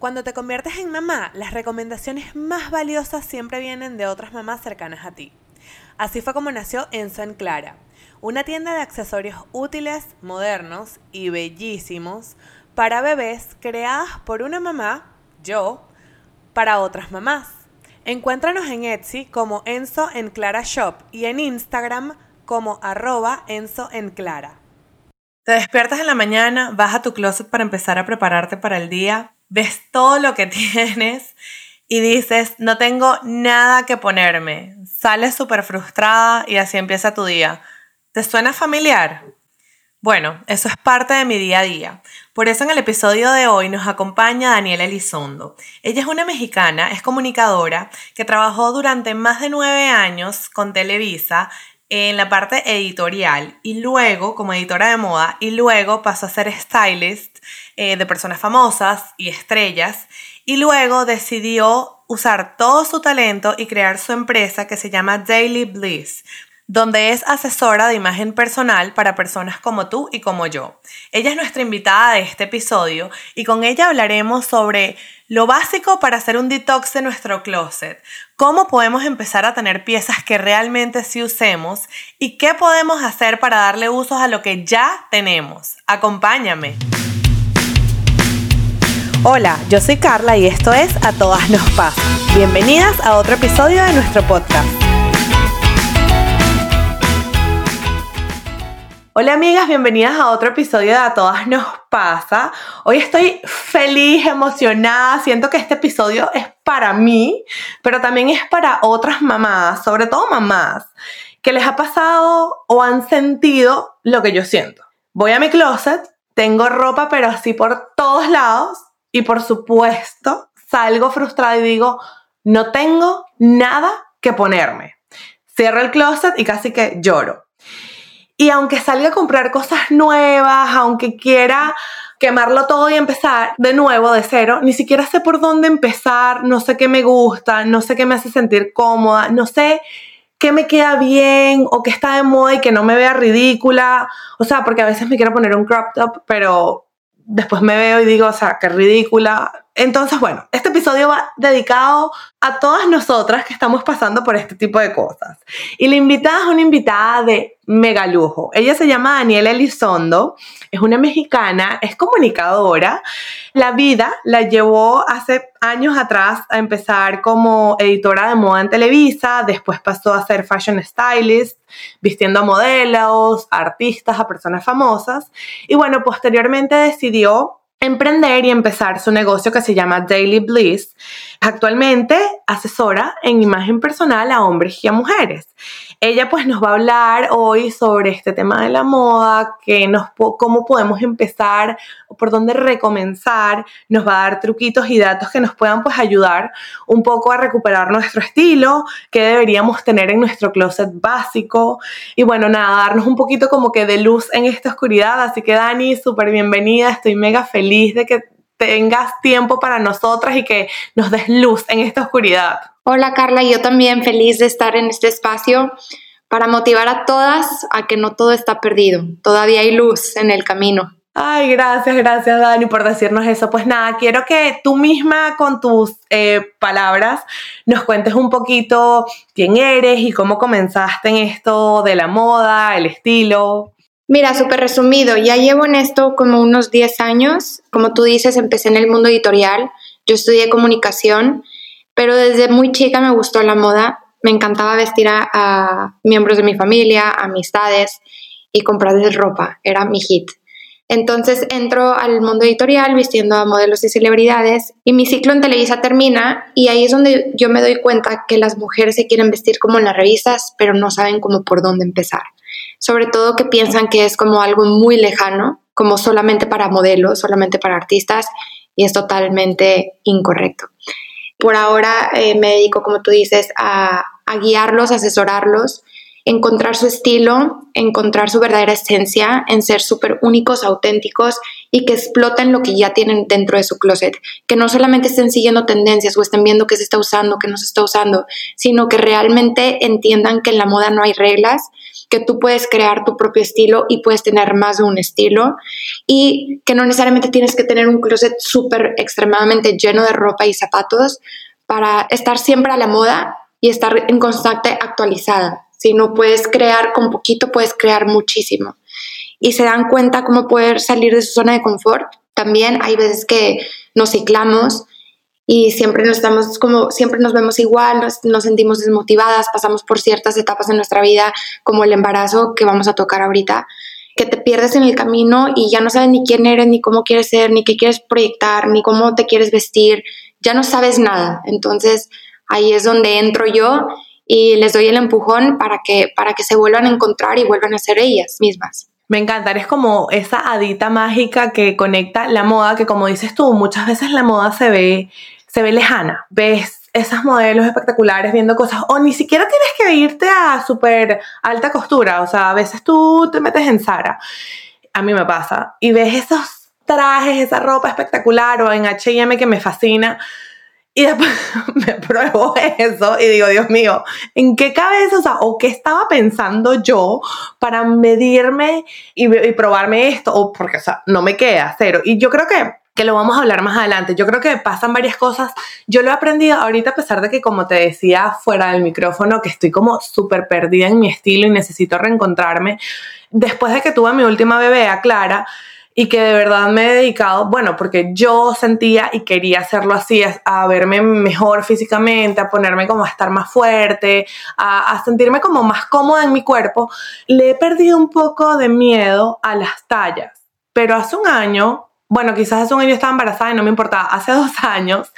Cuando te conviertes en mamá, las recomendaciones más valiosas siempre vienen de otras mamás cercanas a ti. Así fue como nació Enzo en Clara, una tienda de accesorios útiles, modernos y bellísimos para bebés creadas por una mamá, yo, para otras mamás. Encuéntranos en Etsy como Enzo en Clara Shop y en Instagram como arroba Enzo en Clara. Te despiertas en la mañana, vas a tu closet para empezar a prepararte para el día ves todo lo que tienes y dices, no tengo nada que ponerme. Sales súper frustrada y así empieza tu día. ¿Te suena familiar? Bueno, eso es parte de mi día a día. Por eso en el episodio de hoy nos acompaña Daniela Elizondo. Ella es una mexicana, es comunicadora, que trabajó durante más de nueve años con Televisa en la parte editorial y luego como editora de moda y luego pasó a ser stylist eh, de personas famosas y estrellas y luego decidió usar todo su talento y crear su empresa que se llama Daily Bliss donde es asesora de imagen personal para personas como tú y como yo. Ella es nuestra invitada de este episodio y con ella hablaremos sobre lo básico para hacer un detox de nuestro closet, cómo podemos empezar a tener piezas que realmente sí usemos y qué podemos hacer para darle usos a lo que ya tenemos. Acompáñame. Hola, yo soy Carla y esto es A Todas Nos Pasa. Bienvenidas a otro episodio de nuestro podcast. Hola amigas, bienvenidas a otro episodio de A Todas Nos Pasa. Hoy estoy feliz, emocionada, siento que este episodio es para mí, pero también es para otras mamás, sobre todo mamás, que les ha pasado o han sentido lo que yo siento. Voy a mi closet, tengo ropa pero así por todos lados y por supuesto salgo frustrada y digo, no tengo nada que ponerme. Cierro el closet y casi que lloro. Y aunque salga a comprar cosas nuevas, aunque quiera quemarlo todo y empezar de nuevo, de cero, ni siquiera sé por dónde empezar, no sé qué me gusta, no sé qué me hace sentir cómoda, no sé qué me queda bien o qué está de moda y que no me vea ridícula. O sea, porque a veces me quiero poner un crop top, pero después me veo y digo, o sea, qué ridícula. Entonces, bueno, este episodio va dedicado a todas nosotras que estamos pasando por este tipo de cosas. Y la invitada es una invitada de mega lujo. Ella se llama Daniela Elizondo, es una mexicana, es comunicadora. La vida la llevó hace años atrás a empezar como editora de moda en Televisa, después pasó a ser fashion stylist, vistiendo a modelos, a artistas, a personas famosas. Y bueno, posteriormente decidió emprender y empezar su negocio que se llama Daily Bliss. Actualmente asesora en imagen personal a hombres y a mujeres. Ella pues nos va a hablar hoy sobre este tema de la moda, que nos, cómo podemos empezar por dónde recomenzar. Nos va a dar truquitos y datos que nos puedan pues ayudar un poco a recuperar nuestro estilo, que deberíamos tener en nuestro closet básico. Y bueno, nada, darnos un poquito como que de luz en esta oscuridad. Así que Dani, súper bienvenida. Estoy mega feliz de que tengas tiempo para nosotras y que nos des luz en esta oscuridad. Hola Carla, yo también feliz de estar en este espacio para motivar a todas a que no todo está perdido, todavía hay luz en el camino. Ay, gracias, gracias Dani por decirnos eso. Pues nada, quiero que tú misma con tus eh, palabras nos cuentes un poquito quién eres y cómo comenzaste en esto de la moda, el estilo. Mira, súper resumido, ya llevo en esto como unos 10 años. Como tú dices, empecé en el mundo editorial, yo estudié comunicación pero desde muy chica me gustó la moda, me encantaba vestir a, miembros de mi familia, amistades y comprarles ropa, era mi hit. Entonces entro al mundo editorial vistiendo a modelos y celebridades y mi ciclo en Televisa termina y ahí es donde yo me doy cuenta que las mujeres se quieren vestir como en las revistas, pero no saben cómo por dónde empezar. Sobre todo que piensan que es como algo muy lejano, como solamente para modelos, solamente para artistas y es totalmente incorrecto. Por ahora eh, me dedico, como tú dices, a, guiarlos, asesorarlos, encontrar su estilo, encontrar su verdadera esencia, en ser súper únicos, auténticos y que exploten lo que ya tienen dentro de su closet. Que no solamente estén siguiendo tendencias o estén viendo qué se está usando, qué no se está usando, sino que realmente entiendan que en la moda no hay reglas que tú puedes crear tu propio estilo y puedes tener más de un estilo y que no necesariamente tienes que tener un closet súper extremadamente lleno de ropa y zapatos para estar siempre a la moda y estar en constante actualizada. Si no puedes crear con poquito, puedes crear muchísimo. Y se dan cuenta cómo poder salir de su zona de confort. También hay veces que nos ciclamos y siempre nos estamos como siempre nos vemos igual, nos, sentimos desmotivadas, pasamos por ciertas etapas en nuestra vida como el embarazo que vamos a tocar ahorita, que te pierdes en el camino y ya no sabes ni quién eres, ni cómo quieres ser, ni qué quieres proyectar, ni cómo te quieres vestir, ya no sabes nada. Entonces, ahí es donde entro yo y les doy el empujón para que, para que se vuelvan a encontrar y vuelvan a ser ellas mismas. Me encanta, eres como esa adita mágica que conecta la moda, que como dices tú, muchas veces la moda se ve, se ve lejana. Ves esos modelos espectaculares viendo cosas, o ni siquiera tienes que irte a súper alta costura, o sea, a veces tú te metes en Zara, a mí me pasa, y ves esos trajes, esa ropa espectacular, o en HM que me fascina, y después me pruebo eso y digo, Dios mío, ¿en qué cabeza, o sea, o qué estaba pensando yo para medirme y, probarme esto? O porque, o sea, no me queda cero. Y yo creo que, que lo vamos a hablar más adelante. Yo creo que pasan varias cosas. Yo lo he aprendido ahorita a pesar de que, como te decía, fuera del micrófono, que estoy como súper perdida en mi estilo y necesito reencontrarme. Después de que tuve mi última bebé, a Clara, y que de verdad me he dedicado, bueno, porque yo sentía y quería hacerlo así, a, verme mejor físicamente, a ponerme como a estar más fuerte, a, a sentirme como más cómoda en mi cuerpo, le he perdido un poco de miedo a las tallas. Pero hace un año bueno, quizás hace un año estaba embarazada y no me importaba. Hace dos años,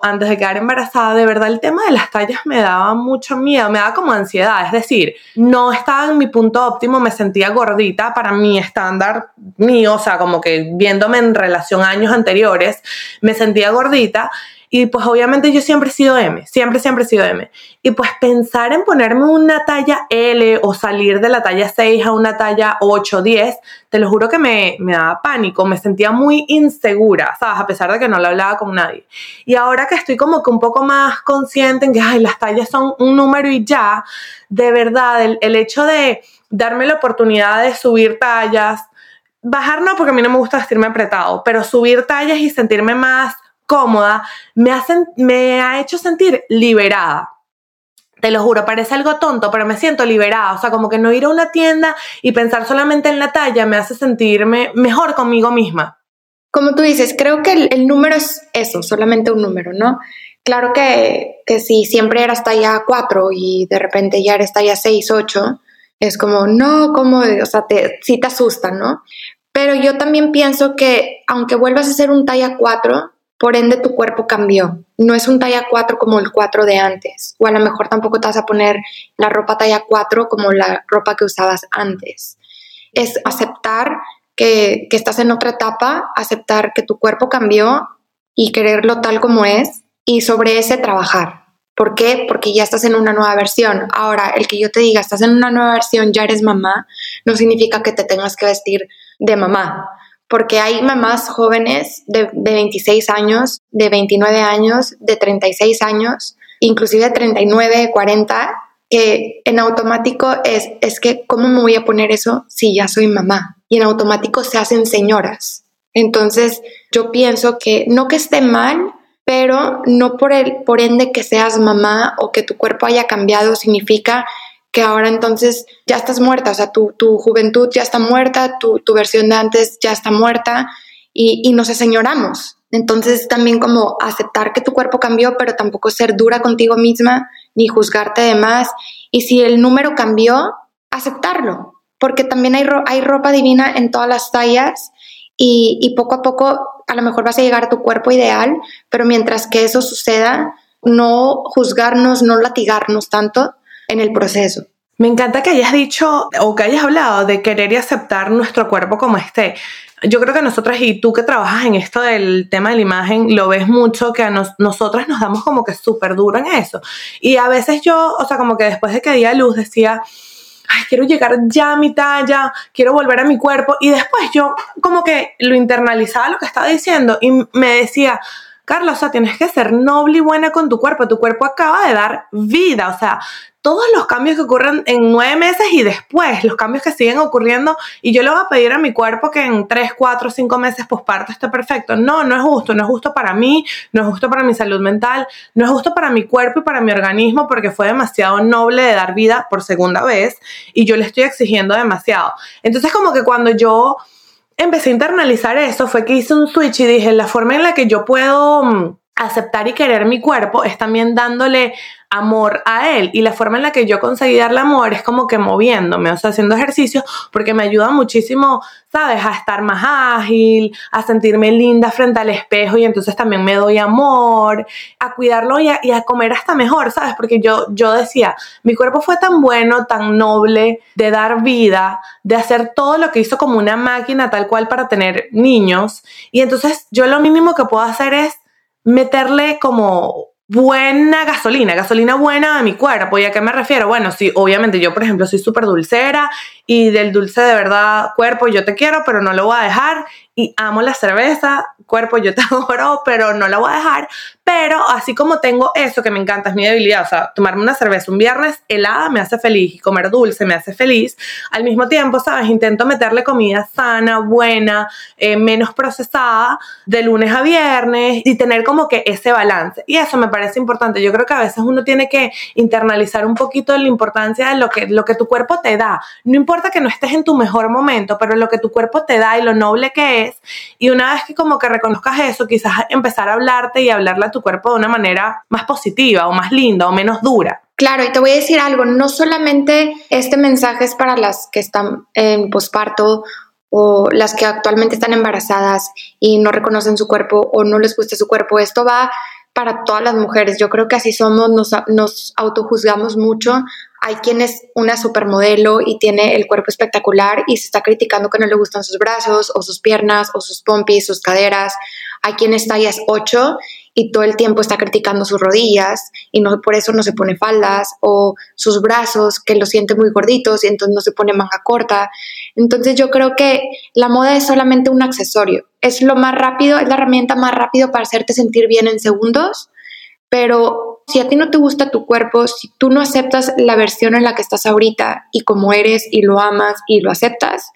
antes de quedar embarazada, de verdad el tema de las tallas me daba mucho miedo, me daba como ansiedad. Es decir, no estaba en mi punto óptimo, me sentía gordita para mi estándar mío, o sea, como que viéndome en relación a años anteriores, me sentía gordita y pues obviamente yo siempre he sido M, siempre, siempre he sido M. Y pues pensar en ponerme una talla L o salir de la talla 6 a una talla 8, 10, te lo juro que me, me daba pánico, me sentía muy insegura, ¿sabes? A pesar de que no lo hablaba con nadie. Y ahora que estoy como que un poco más consciente en que ay, las tallas son un número y ya, de verdad, el, el hecho de darme la oportunidad de subir tallas, bajar no porque a mí no me gusta vestirme apretado, pero subir tallas y sentirme más cómoda, me, me ha hecho sentir liberada. Te lo juro, parece algo tonto, pero me siento liberada. O sea, como que no ir a una tienda y pensar solamente en la talla me hace sentirme mejor conmigo misma. Como tú dices, creo que el, número es eso, solamente un número, ¿no? Claro que, que si siempre eras talla 4 y de repente ya eres talla 6, 8, es como, no, como, o sea, te, sí te asusta, ¿no? Pero yo también pienso que aunque vuelvas a ser un talla 4, por ende tu cuerpo cambió. No es un talla 4 como el 4 de antes, o a lo mejor tampoco te vas a poner la ropa talla 4 como la ropa que usabas antes. Es aceptar que, que estás en otra etapa, aceptar que tu cuerpo cambió y quererlo tal como es y sobre ese trabajar. ¿Por qué? Porque ya estás en una nueva versión. Ahora, el que yo te diga, estás en una nueva versión, ya eres mamá, no significa que te tengas que vestir de mamá porque hay mamás jóvenes de, 26 años, de 29 años, de 36 años, inclusive de 39, 40, que en automático es, es que, ¿cómo me voy a poner eso si ya soy mamá? Y en automático se hacen señoras. Entonces, yo pienso que no que esté mal, pero no por, el, por ende que seas mamá o que tu cuerpo haya cambiado significa que ahora entonces ya estás muerta, o sea, tu, tu juventud ya está muerta, tu, tu, versión de antes ya está muerta y, y nos aseñoramos. Entonces también como aceptar que tu cuerpo cambió, pero tampoco ser dura contigo misma ni juzgarte de más. Y si el número cambió, aceptarlo, porque también hay, hay ropa divina en todas las tallas y, y poco a poco a lo mejor vas a llegar a tu cuerpo ideal, pero mientras que eso suceda, no juzgarnos, no latigarnos tanto, en el proceso. Me encanta que hayas dicho o que hayas hablado de querer y aceptar nuestro cuerpo como esté. Yo creo que nosotras y tú que trabajas en esto del tema de la imagen, lo ves mucho que a nosotras nos damos como que súper duro en eso. Y a veces yo, o sea, como que después de que di a luz decía, ay, quiero llegar ya a mi talla, quiero volver a mi cuerpo. Y después yo como que lo internalizaba lo que estaba diciendo y me decía, Carla, o sea, tienes que ser noble y buena con tu cuerpo. Tu cuerpo acaba de dar vida, o sea, todos los cambios que ocurren en nueve meses y después, los cambios que siguen ocurriendo, y yo le voy a pedir a mi cuerpo que en tres, cuatro, cinco meses posparto esté perfecto. No, no es justo, no es justo para mí, no es justo para mi salud mental, no es justo para mi cuerpo y para mi organismo porque fue demasiado noble de dar vida por segunda vez y yo le estoy exigiendo demasiado. Entonces como que cuando yo empecé a internalizar eso fue que hice un switch y dije, la forma en la que yo puedo mm, aceptar y querer mi cuerpo es también dándole amor a él y la forma en la que yo conseguí darle amor es como que moviéndome, o sea, haciendo ejercicio porque me ayuda muchísimo, ¿sabes? A estar más ágil, a sentirme linda frente al espejo y entonces también me doy amor, a cuidarlo y a, y a comer hasta mejor, ¿sabes? Porque yo, yo decía, mi cuerpo fue tan bueno, tan noble de dar vida, de hacer todo lo que hizo como una máquina tal cual para tener niños y entonces yo lo mínimo que puedo hacer es meterle como buena gasolina, gasolina buena a mi cuerpo. ¿Y a qué me refiero? Bueno, sí, obviamente yo, por ejemplo, soy súper dulcera y del dulce de verdad cuerpo yo te quiero, pero no lo voy a dejar y amo la cerveza, cuerpo yo te adoro, pero no la voy a dejar. Pero así como tengo eso que me encanta, es mi debilidad, o sea, tomarme una cerveza un viernes helada me hace feliz y comer dulce me hace feliz, al mismo tiempo, ¿sabes? Intento meterle comida sana, buena, eh, menos procesada, de lunes a viernes y tener como que ese balance. Y eso me parece importante. Yo creo que a veces uno tiene que internalizar un poquito la importancia de lo que, lo que tu cuerpo te da. No importa que no estés en tu mejor momento, pero lo que tu cuerpo te da y lo noble que es. Y una vez que como que reconozcas eso, quizás empezar a hablarte y hablarle a tu cuerpo de una manera más positiva o más linda o menos dura. Claro, y te voy a decir algo, no solamente este mensaje es para las que están en posparto o las que actualmente están embarazadas y no reconocen su cuerpo o no les gusta su cuerpo, esto va para todas las mujeres. Yo creo que así somos, nos, nos autojuzgamos mucho. Hay quien es una supermodelo y tiene el cuerpo espectacular y se está criticando que no le gustan sus brazos o sus piernas o sus pompis, sus caderas. Hay quien es tallas 8 y todo el tiempo está criticando sus rodillas y no por eso no se pone faldas o sus brazos que los siente muy gorditos y entonces no se pone manga corta. Entonces yo creo que la moda es solamente un accesorio. Es lo más rápido, es la herramienta más rápido para hacerte sentir bien en segundos, pero si a ti no te gusta tu cuerpo, si tú no aceptas la versión en la que estás ahorita y como eres y lo amas y lo aceptas,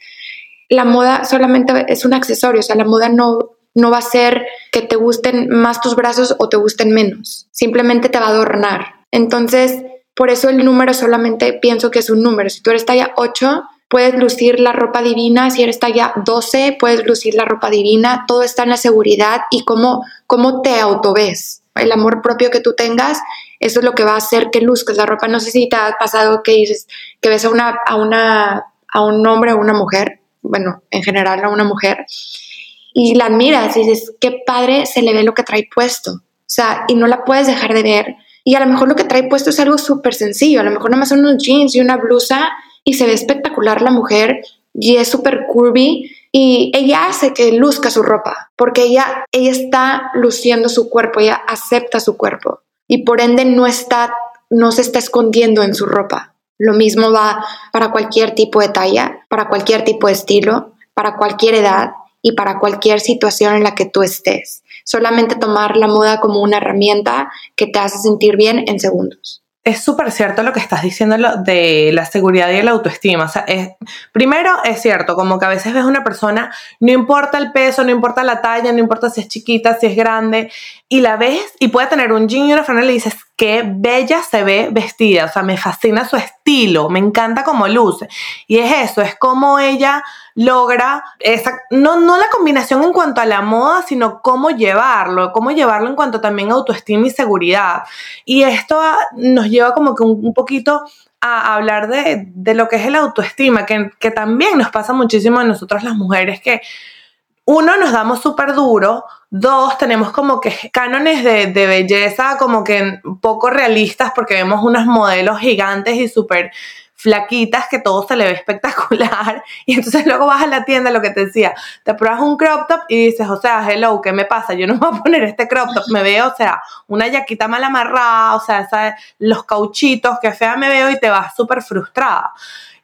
la moda solamente es un accesorio, o sea, la moda no no va a ser que te gusten más tus brazos o te gusten menos, simplemente te va a adornar. Entonces, por eso el número solamente pienso que es un número. Si tú eres talla 8, puedes lucir la ropa divina, si eres talla 12, puedes lucir la ropa divina, todo está en la seguridad y cómo, cómo te autoves. El amor propio que tú tengas, eso es lo que va a hacer que luzcas la ropa. No sé si te ha pasado que dices que ves a, una, a, una, a un hombre o una mujer, bueno, en general a una mujer, y la admiras y dices, qué padre se le ve lo que trae puesto. O sea, y no la puedes dejar de ver. Y a lo mejor lo que trae puesto es algo súper sencillo. A lo mejor nada son unos jeans y una blusa y se ve espectacular la mujer y es súper curvy. Y ella hace que luzca su ropa porque ella, ella está luciendo su cuerpo, ella acepta su cuerpo y por ende no está, no se está escondiendo en su ropa. Lo mismo va para cualquier tipo de talla, para cualquier tipo de estilo, para cualquier edad y para cualquier situación en la que tú estés. Solamente tomar la moda como una herramienta que te hace sentir bien en segundos. Es súper cierto lo que estás diciendo de la seguridad y la autoestima. O sea, es, primero es cierto, como que a veces ves una persona, no importa el peso, no importa la talla, no importa si es chiquita, si es grande, y la ves y puede tener un jean y una franela y dices, qué bella se ve vestida, o sea, me fascina su estilo, me encanta cómo luce. Y es eso, es como ella logra esa, no, no la combinación en cuanto a la moda, sino cómo llevarlo, cómo llevarlo en cuanto también a autoestima y seguridad. Y esto nos lleva como que un, poquito a hablar de, de, lo que es el autoestima, que, que también nos pasa muchísimo a nosotros las mujeres que uno, nos damos súper duro. Dos, tenemos como que cánones de, belleza como que poco realistas porque vemos unos modelos gigantes y súper flaquitas que todo se le ve espectacular. Y entonces luego vas a la tienda, lo que te decía, te pruebas un crop top y dices, o sea, hello, ¿qué me pasa? Yo no me voy a poner este crop top, me veo, o sea, una yaquita mal amarrada, o sea, los cauchitos, que fea me veo y te vas súper frustrada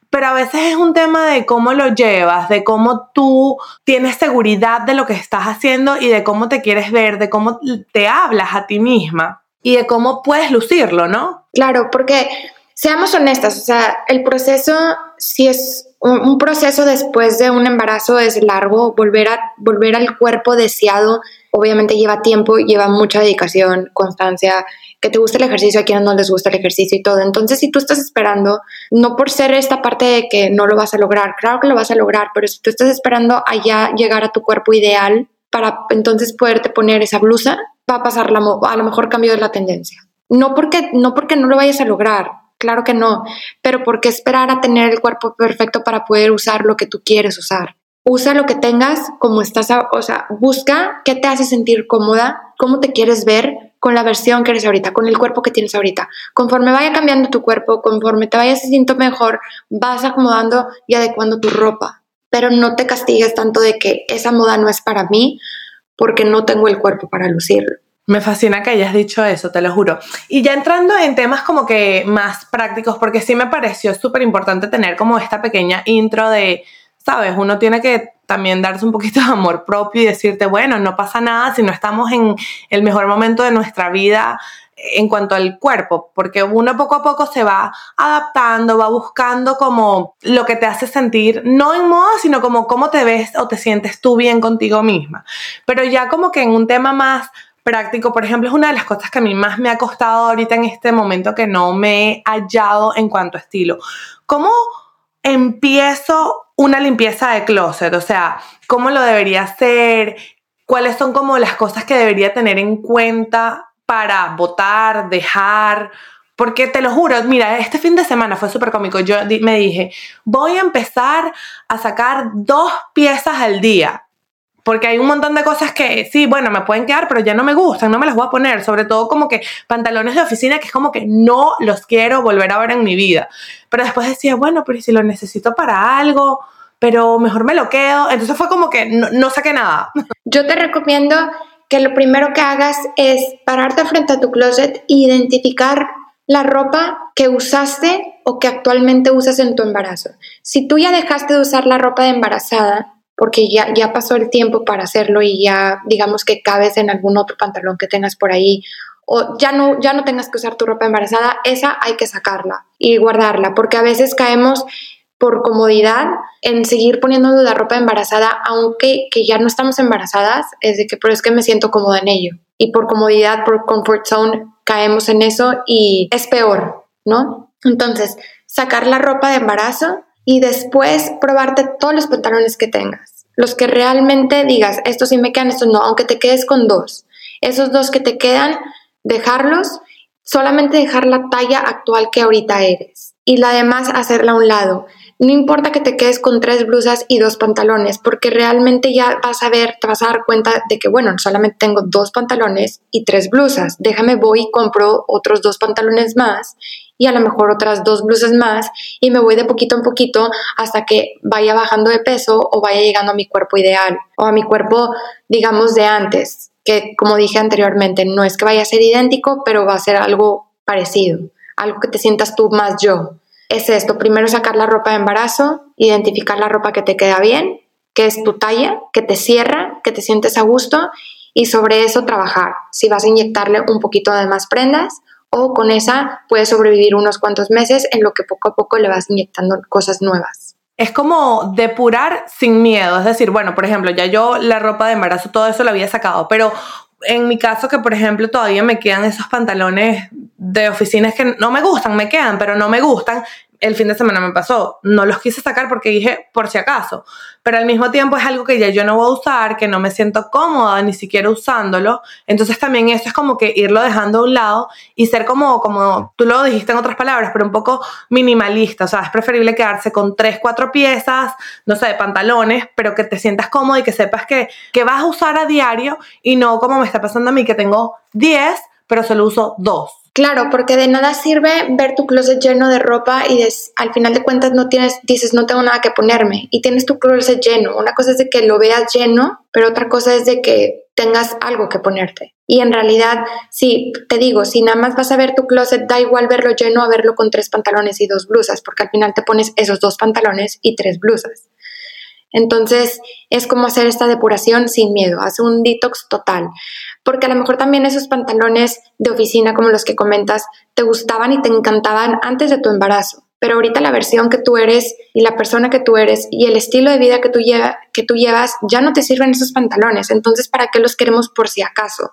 pero a veces es un tema de cómo lo llevas, de cómo tú tienes seguridad de lo que estás haciendo y de cómo te quieres ver, de cómo te hablas a ti misma y de cómo puedes lucirlo, ¿no? Claro, porque seamos honestas, o sea, el proceso, si es un, proceso después de un embarazo es largo, volver, a, volver al cuerpo deseado, obviamente lleva tiempo, lleva mucha dedicación, constancia, que te guste el ejercicio, a quienes no les gusta el ejercicio y todo. Entonces, si tú estás esperando, no por ser esta parte de que no lo vas a lograr, claro que lo vas a lograr, pero si tú estás esperando allá llegar a tu cuerpo ideal para entonces poderte poner esa blusa, va a pasar la, a lo mejor cambio de la tendencia. No porque, no porque no lo vayas a lograr, claro que no, pero ¿por qué esperar a tener el cuerpo perfecto para poder usar lo que tú quieres usar? Usa lo que tengas como estás, o sea, busca qué te hace sentir cómoda, cómo te quieres ver con la versión que eres ahorita, con el cuerpo que tienes ahorita. Conforme vaya cambiando tu cuerpo, conforme te vayas sintiendo mejor, vas acomodando y adecuando tu ropa. Pero no te castigues tanto de que esa moda no es para mí porque no tengo el cuerpo para lucirlo. Me fascina que hayas dicho eso, te lo juro. Y ya entrando en temas como que más prácticos, porque sí me pareció súper importante tener como esta pequeña intro de, sabes, uno tiene que también darse un poquito de amor propio y decirte, bueno, no pasa nada si no estamos en el mejor momento de nuestra vida en cuanto al cuerpo, porque uno poco a poco se va adaptando, va buscando como lo que te hace sentir, no en moda, sino como cómo te ves o te sientes tú bien contigo misma. Pero ya como que en un tema más práctico, por ejemplo, es una de las cosas que a mí más me ha costado ahorita en este momento que no me he hallado en cuanto a estilo. ¿Cómo empiezo una limpieza de closet? O sea, ¿cómo lo debería hacer? ¿Cuáles son como las cosas que debería tener en cuenta para votar, dejar? Porque te lo juro, mira, este fin de semana fue súper cómico. Yo me dije, voy a empezar a sacar dos piezas al día porque hay un montón de cosas que sí, bueno, me pueden quedar, pero ya no me gustan, no me las voy a poner, sobre todo como que pantalones de oficina que es como que no los quiero volver a ver en mi vida. Pero después decía, bueno, pero si lo necesito para algo, pero mejor me lo quedo. Entonces fue como que no, saqué nada. Yo te recomiendo que lo primero que hagas es pararte frente a tu closet e identificar la ropa que usaste o que actualmente usas en tu embarazo. Si tú ya dejaste de usar la ropa de embarazada, porque ya, ya pasó el tiempo para hacerlo y ya digamos que cabes en algún otro pantalón que tengas por ahí o ya no, ya no tengas que usar tu ropa embarazada, esa hay que sacarla y guardarla, porque a veces caemos por comodidad en seguir poniéndonos la ropa embarazada, aunque que ya no estamos embarazadas, es de que, pero es que me siento cómoda en ello. Y por comodidad, por comfort zone, caemos en eso y es peor, ¿no? Entonces, sacar la ropa de embarazo y después probarte todos los pantalones que tengas. Los que realmente digas, estos sí me quedan, estos no, aunque te quedes con dos. Esos dos que te quedan, dejarlos, solamente dejar la talla actual que ahorita eres. Y la demás hacerla a un lado. No importa que te quedes con tres blusas y dos pantalones, porque realmente ya vas a ver, te vas a dar cuenta de que, bueno, solamente tengo dos pantalones y tres blusas. Déjame, voy y compro otros dos pantalones más y a lo mejor otras dos blusas más y me voy de poquito en poquito hasta que vaya bajando de peso o vaya llegando a mi cuerpo ideal o a mi cuerpo, digamos, de antes, que como dije anteriormente, no es que vaya a ser idéntico, pero va a ser algo parecido, algo que te sientas tú más yo. Es esto, primero sacar la ropa de embarazo, identificar la ropa que te queda bien, que es tu talla, que te cierra, que te sientes a gusto y sobre eso trabajar. Si vas a inyectarle un poquito de más prendas o con esa puedes sobrevivir unos cuantos meses en lo que poco a poco le vas inyectando cosas nuevas. Es como depurar sin miedo, es decir, bueno, por ejemplo, ya yo la ropa de embarazo, todo eso lo había sacado, pero en mi caso que por ejemplo todavía me quedan esos pantalones de oficinas que no me gustan, me quedan, pero no me gustan, el fin de semana me pasó. No los quise sacar porque dije, por si acaso. Pero al mismo tiempo es algo que ya yo no voy a usar, que no me siento cómoda ni siquiera usándolo. Entonces también eso es como que irlo dejando a un lado y ser como, como tú lo dijiste en otras palabras, pero un poco minimalista. O sea, es preferible quedarse con tres, cuatro piezas, no sé, de pantalones, pero que te sientas cómodo y que sepas que, que vas a usar a diario y no como me está pasando a mí, que tengo 10, pero solo uso dos. Claro, porque de nada sirve ver tu closet lleno de ropa y al final de cuentas no tienes, dices, no tengo nada que ponerme y tienes tu closet lleno. Una cosa es de que lo veas lleno, pero otra cosa es de que tengas algo que ponerte. Y en realidad, sí, te digo, si nada más vas a ver tu closet, da igual verlo lleno a verlo con tres pantalones y dos blusas, porque al final te pones esos dos pantalones y tres blusas. Entonces, es como hacer esta depuración sin miedo, hace un detox total. Porque a lo mejor también esos pantalones de oficina como los que comentas te gustaban y te encantaban antes de tu embarazo, pero ahorita la versión que tú eres y la persona que tú eres y el estilo de vida que tú, que tú llevas ya no te sirven esos pantalones, entonces ¿para qué los queremos por si acaso?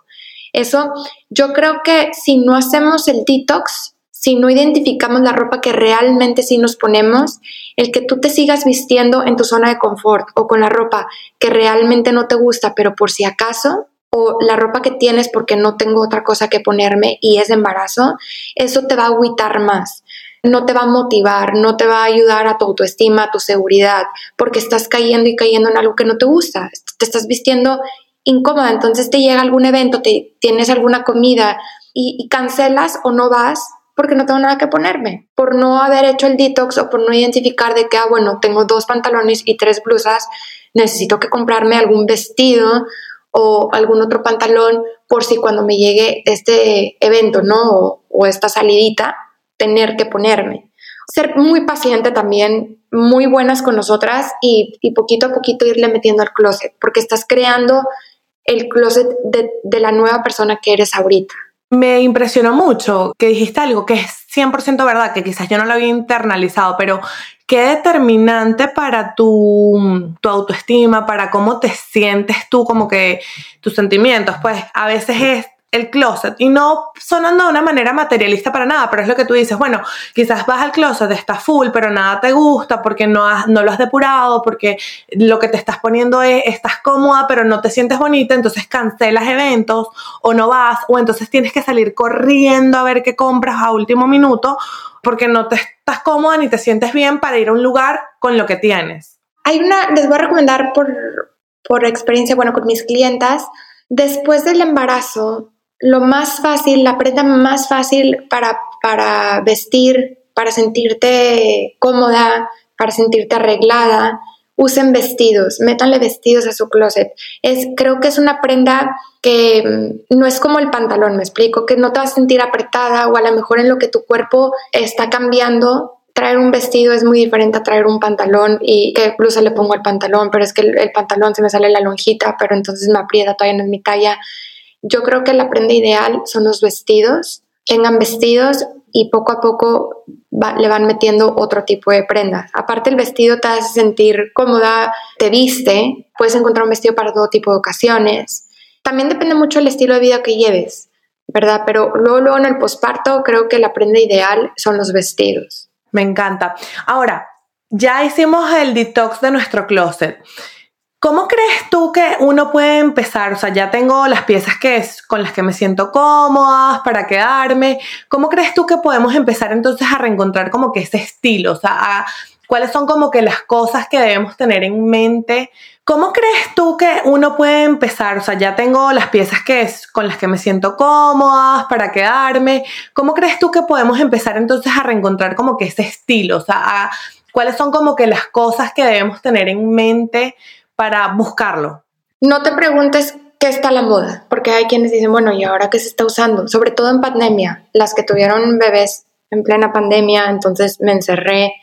Eso yo creo que si no hacemos el detox, si no identificamos la ropa que realmente sí nos ponemos, el que tú te sigas vistiendo en tu zona de confort o con la ropa que realmente no te gusta, pero por si acaso, o la ropa que tienes porque no tengo otra cosa que ponerme y es de embarazo, eso te va a agüitar más. No te va a motivar, no te va a ayudar a tu autoestima, a tu seguridad, porque estás cayendo y cayendo en algo que no te gusta. Te estás vistiendo incómoda, entonces te llega algún evento, te tienes alguna comida y, y cancelas o no vas porque no tengo nada que ponerme, por no haber hecho el detox o por no identificar de que, ah, bueno, tengo dos pantalones y tres blusas, necesito que comprarme algún vestido o algún otro pantalón por si cuando me llegue este evento, ¿no? O, esta salidita, tener que ponerme. Ser muy paciente también, muy buenas con nosotras y, poquito a poquito irle metiendo al closet, porque estás creando el closet de, de la nueva persona que eres ahorita. Me impresionó mucho que dijiste algo que es 100% verdad, que quizás yo no lo había internalizado, pero qué determinante para tu, tu, autoestima, para cómo te sientes tú, como que tus sentimientos, pues a veces es el closet y no sonando de una manera materialista para nada, pero es lo que tú dices, bueno, quizás vas al closet, está full, pero nada te gusta porque no, has, no lo has depurado, porque lo que te estás poniendo es, estás cómoda, pero no te sientes bonita, entonces cancelas eventos o no vas, o entonces tienes que salir corriendo a ver qué compras a último minuto porque no te estás cómoda ni te sientes bien para ir a un lugar con lo que tienes. Hay una, les voy a recomendar por, por experiencia, bueno, con mis clientas, después del embarazo, lo más fácil, la prenda más fácil para, para vestir, para sentirte cómoda, para sentirte arreglada, usen vestidos, métanle vestidos a su closet. Es, creo que es una prenda que mm, no es como el pantalón, me explico, que no te vas a sentir apretada o a lo mejor en lo que tu cuerpo está cambiando. Traer un vestido es muy diferente a traer un pantalón y que blusa le pongo al pantalón, pero es que el, pantalón se me sale la lonjita, pero entonces me aprieta, todavía no es mi talla. Yo creo que la prenda ideal son los vestidos. Tengan vestidos y poco a poco le van metiendo otro tipo de prendas. Aparte el vestido te hace sentir cómoda, te viste, puedes encontrar un vestido para todo tipo de ocasiones. También depende mucho del estilo de vida que lleves, ¿verdad? Pero luego, luego en el posparto creo que la prenda ideal son los vestidos. Me encanta. Ahora, ya hicimos el detox de nuestro closet. ¿Cómo crees tú que uno puede empezar? O sea, ya tengo las piezas que es, con las que me siento cómodas para quedarme. ¿Cómo crees tú que podemos empezar entonces a reencontrar como que ese estilo? O sea, cuáles son como que las cosas que debemos tener en mente. ¿Cómo crees tú que uno puede empezar? O sea, ya tengo las piezas que es, con las que me siento cómodas para quedarme. ¿Cómo crees tú que podemos empezar entonces a reencontrar como que ese estilo? O sea, cuáles son como que las cosas que debemos tener en mente para buscarlo? No te preguntes qué está la moda, porque hay quienes dicen, bueno, ¿y ahora qué se está usando? Sobre todo en pandemia, las que tuvieron bebés en plena pandemia, entonces me encerré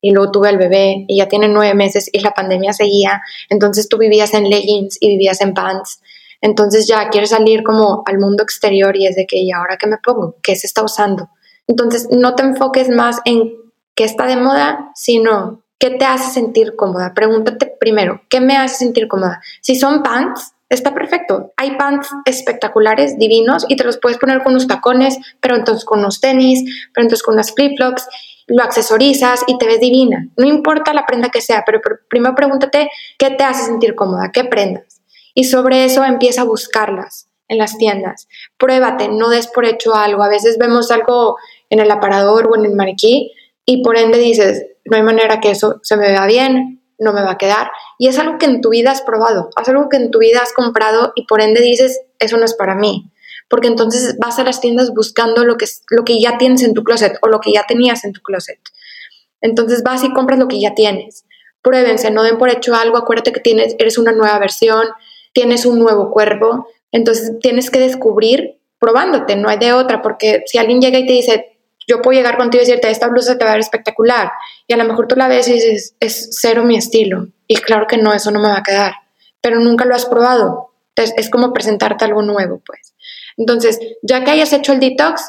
y luego tuve el bebé y ya tiene nueve meses y la pandemia seguía, entonces tú vivías en leggings y vivías en pants, entonces ya quieres salir como al mundo exterior y es de que, ¿y ahora qué me pongo? ¿Qué se está usando? Entonces no te enfoques más en qué está de moda, sino ¿Qué te hace sentir cómoda? Pregúntate primero, ¿qué me hace sentir cómoda? Si son pants, está perfecto. Hay pants espectaculares, divinos, y te los puedes poner con unos tacones, pero entonces con unos tenis, pero entonces con unas flip-flops, lo accesorizas y te ves divina. No importa la prenda que sea, pero primero pregúntate qué te hace sentir cómoda, qué prendas. Y sobre eso empieza a buscarlas en las tiendas. Pruébate, no des por hecho algo. A veces vemos algo en el aparador o en el maniquí y por ende dices, no hay manera que eso se me vea bien, no me va a quedar. Y es algo que en tu vida has probado, es algo que en tu vida has comprado y por ende dices, eso no es para mí. Porque entonces vas a las tiendas buscando lo que, lo que ya tienes en tu closet o lo que ya tenías en tu closet. Entonces vas y compras lo que ya tienes. Pruébense, no den por hecho algo, acuérdate que tienes, eres una nueva versión, tienes un nuevo cuerpo, entonces tienes que descubrir probándote, no hay de otra, porque si alguien llega y te dice, yo puedo llegar contigo y decirte, esta blusa te va a ver espectacular. Y a lo mejor tú la ves y dices, es cero mi estilo. Y claro que no, eso no me va a quedar. Pero nunca lo has probado. es como presentarte algo nuevo, pues. Entonces, ya que hayas hecho el detox,